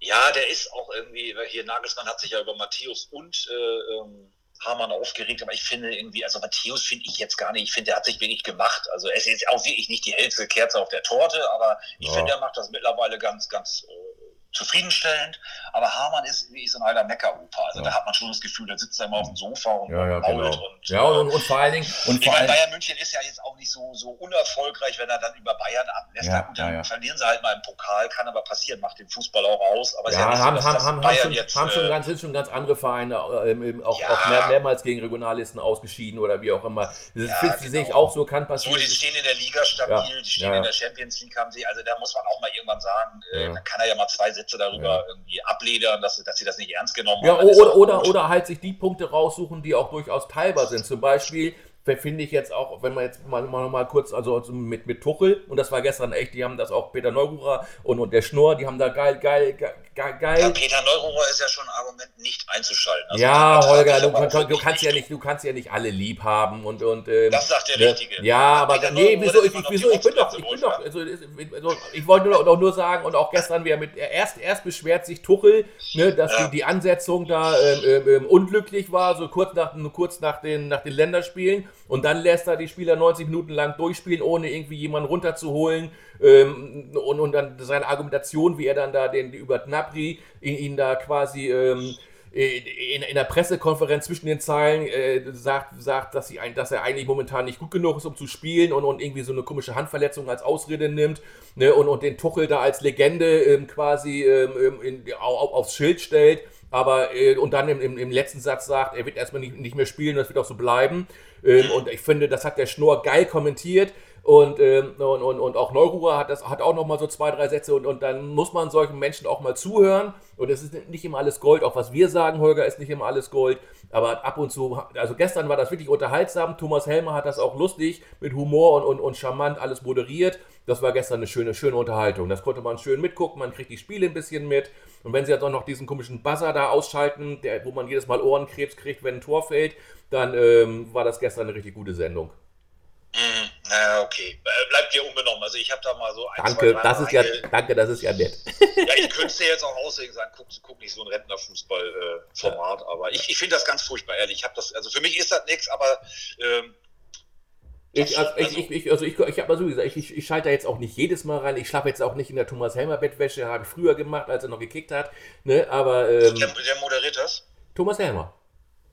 [SPEAKER 2] Ja, der ist auch irgendwie, hier Nagelsmann hat sich ja über Matthäus und äh, ähm, Hamann aufgeregt, aber ich finde irgendwie, also Matthäus finde ich jetzt gar nicht, ich finde, der hat sich wirklich gemacht. Also es ist auch wirklich nicht die hellste Kerze auf der Torte, aber ich ja. finde, er macht das mittlerweile ganz, ganz äh, zufriedenstellend. Aber Hamann ist wie so ein alter Meckeropa. Also ja. da hat man schon das Gefühl, da sitzt er immer auf dem Sofa und
[SPEAKER 1] ja, ja, genau. und, ja, und, und, vor allen Dingen. Und
[SPEAKER 2] ich meine, Bayern München ist ja jetzt auch nicht so, so unerfolgreich, wenn er dann über Bayern ablässt. Ja, gut, dann verlieren sie halt mal im Pokal, kann aber passieren, macht den Fußball auch aus. Aber
[SPEAKER 1] ja, ja haben, so, haben, haben, Bayern schon, jetzt, haben schon äh, ganz, sind schon ganz andere Vereine äh, auch, auch mehr, mehrmals gegen Regionallisten ausgeschieden oder wie auch immer. Das genau. sehe ich auch so, kann passieren.
[SPEAKER 2] So, die stehen in der Liga stabil, die stehen in der Champions League, haben sie, also da muss man auch mal irgendwann sagen, äh, da kann er ja mal zwei Sätze darüber irgendwie irgendwie abledern, dass, dass sie das nicht ernst genommen
[SPEAKER 1] ja, haben. Oder, oder, oder halt sich die Punkte raussuchen, die auch durchaus teilbar sind. Zum Beispiel finde ich jetzt auch, wenn man jetzt mal, mal, mal kurz, also mit, mit Tuchel, und das war gestern echt, die haben das auch Peter Neururer und, und der Schnurr, die haben da geil, geil, geil, geil. Ja,
[SPEAKER 2] Peter Neururer ist ja schon ein Argument, nicht einzuschalten.
[SPEAKER 1] Also ja, Holger, du, du, du, kannst ja nicht, du kannst ja nicht alle lieb haben und. und
[SPEAKER 2] ähm, das sagt der ne, Richtige.
[SPEAKER 1] Ja, aber Peter nee, wieso, ich, wieso, ich bin doch, ich bin doch, also, also, ich wollte nur, nur sagen, und auch gestern wieder mit, erst, erst beschwert sich Tuchel, ne, dass ja. die, die Ansetzung da ähm, ähm, ähm unglücklich war, so kurz nach, kurz nach den, nach den Länderspielen. Und dann lässt er die Spieler 90 Minuten lang durchspielen, ohne irgendwie jemanden runterzuholen. Ähm, und, und dann seine Argumentation, wie er dann da den über Gnabry ihn, ihn da quasi ähm, in, in, der Pressekonferenz zwischen den Zeilen äh, sagt, sagt dass, sie ein, dass er eigentlich momentan nicht gut genug ist, um zu spielen und, und irgendwie so eine komische Handverletzung als Ausrede nimmt ne, und, und den Tuchel da als Legende ähm, quasi ähm, ähm in, auf, aufs Schild stellt. Aber äh, und dann im, im, im, letzten Satz sagt, er wird erstmal nicht, nicht mehr spielen, das wird auch so bleiben. Ähm, und ich finde, das hat der Schnurr geil kommentiert. Und, ähm, und, und, und auch Neuruhr hat das hat auch noch mal so zwei, drei Sätze und, und dann muss man solchen Menschen auch mal zuhören. Und es ist nicht immer alles Gold, auch was wir sagen, Holger, ist nicht immer alles Gold. Aber ab und zu, also gestern war das wirklich unterhaltsam. Thomas Helmer hat das auch lustig mit Humor und, und, und charmant alles moderiert. Das war gestern eine schöne, schöne Unterhaltung. Das konnte man schön mitgucken, man kriegt die Spiele ein bisschen mit. Und wenn sie jetzt auch noch diesen komischen Buzzer da ausschalten, der, wo man jedes Mal Ohrenkrebs kriegt, wenn ein Tor fällt, dann ähm, war das gestern eine richtig gute Sendung.
[SPEAKER 2] Mhm. Na, okay. Äh, bleibt dir unbenommen. Also ich habe da mal so
[SPEAKER 1] ein, Danke, zwei, das ist ja, danke, das ist ja nett.
[SPEAKER 2] ja, ich könnte es dir jetzt auch aussehen sagen, guck, guck nicht so ein Rentnerfußball-Format, äh, aber ich, ich finde das ganz furchtbar, ehrlich. Ich habe das, also für mich ist das nichts, aber ähm,
[SPEAKER 1] ich, also, ich, ich, ich, also ich, ich habe mal so gesagt, ich, ich, schalte da jetzt auch nicht jedes Mal rein. Ich schlafe jetzt auch nicht in der Thomas Helmer Bettwäsche, habe ich früher gemacht, als er noch gekickt hat. Ne? Aber, ähm,
[SPEAKER 2] der, der moderiert das?
[SPEAKER 1] Thomas Helmer.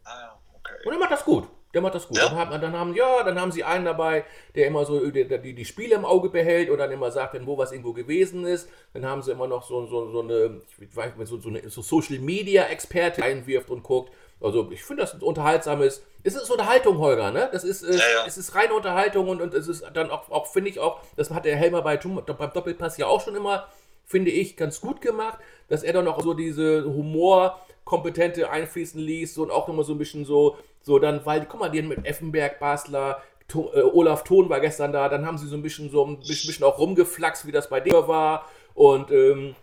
[SPEAKER 2] Ah, ja, okay.
[SPEAKER 1] Und er macht das gut. Der macht das gut. Ja? Dann, hat, dann, haben, ja, dann haben sie einen dabei, der immer so die, die, die Spiele im Auge behält und dann immer sagt, wo was irgendwo gewesen ist. Dann haben sie immer noch so, so, so eine, ich weiß nicht, so, so eine so Social Media Experte einwirft und guckt. Also ich finde das ein unterhaltsames. Es ist Unterhaltung, Holger, ne? Das ist, äh, ja, ja. es ist reine Unterhaltung und, und es ist dann auch, auch finde ich auch, das hat der Helmer bei, beim Doppelpass ja auch schon immer finde ich, ganz gut gemacht, dass er dann auch so diese Humorkompetente einfließen ließ und auch immer so ein bisschen so, so dann, weil, guck mal, die mit Effenberg, Basler, to äh, Olaf Thon war gestern da, dann haben sie so ein bisschen so ein bisschen, auch rumgeflaxt, wie das bei dir war und ähm,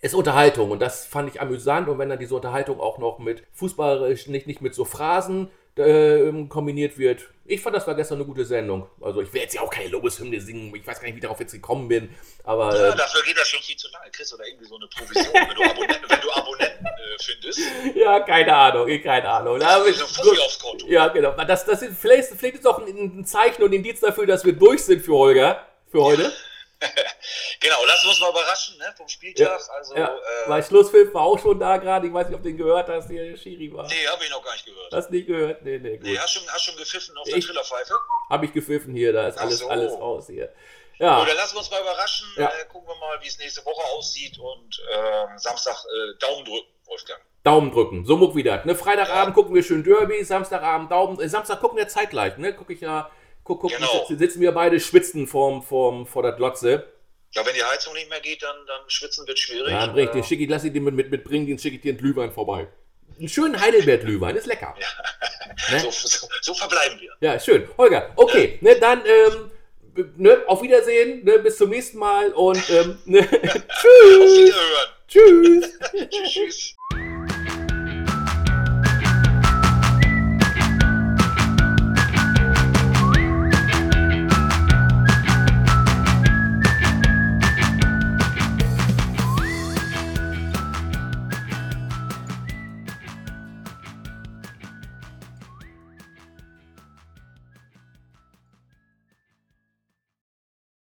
[SPEAKER 1] ist Unterhaltung und das fand ich amüsant und wenn dann diese Unterhaltung auch noch mit fußballerisch, nicht, nicht mit so Phrasen äh, kombiniert wird. Ich fand, das war gestern eine gute Sendung. Also ich will jetzt ja auch keine Lobeshymne singen. Ich weiß gar nicht, wie ich darauf jetzt gekommen bin. Aber,
[SPEAKER 2] ja, äh, dafür geht das schon viel zu lange. Chris, oder irgendwie so eine Provision, wenn du Abonnenten, wenn du Abonnenten äh, findest.
[SPEAKER 1] Ja, keine Ahnung, keine Ahnung. Da habe ich so aufs Konto. Ja, genau. Das, das ist, vielleicht, vielleicht ist auch ein, ein Zeichen und ein Indiz dafür, dass wir durch sind für Holger. Für heute.
[SPEAKER 2] genau, lass uns mal überraschen ne, vom Spieltag. Ja, also,
[SPEAKER 1] ja. Äh, Weil Schlusspfiff war auch schon da gerade. Ich weiß nicht, ob du den gehört hast, der Schiri war.
[SPEAKER 2] Nee, habe ich noch gar nicht gehört.
[SPEAKER 1] Hast nicht gehört? Nee, nee,
[SPEAKER 2] gut. Nee, hast schon, hast schon gepfiffen auf der Trillerpfeife?
[SPEAKER 1] Habe ich gepfiffen hier, da ist alles, so. alles raus hier. Ja.
[SPEAKER 2] Gut, dann lassen wir uns mal überraschen. Ja. Äh, gucken wir mal, wie es nächste Woche aussieht und äh, Samstag Daumen drücken, Wolfgang.
[SPEAKER 1] Daumen drücken, so muck wieder. Ne, Freitagabend ja. gucken wir schön Derby, Samstagabend Daumen. Äh, Samstag gucken wir zeitgleich, ne? Gucke ich ja, guck, guck, genau. sitzen wir beide schwitzen vorm, vorm, vor der Glotze.
[SPEAKER 2] Ja, wenn die Heizung nicht mehr geht, dann, dann schwitzen wird schwierig.
[SPEAKER 1] Ja, bring ich den, schick ich, lass ich den mit, mit, mitbringen, den schicke ich dir einen Glühwein vorbei. Einen schönen Heidelbeer-Glühwein, ist lecker.
[SPEAKER 2] Ja. Ne? So, so, so, verbleiben wir.
[SPEAKER 1] Ja, schön. Holger, okay, ne, dann ähm, ne, auf Wiedersehen, ne, bis zum nächsten Mal und ähm, ne, tschüss. Auf Wiederhören. Tschüss. tschüss. tschüss.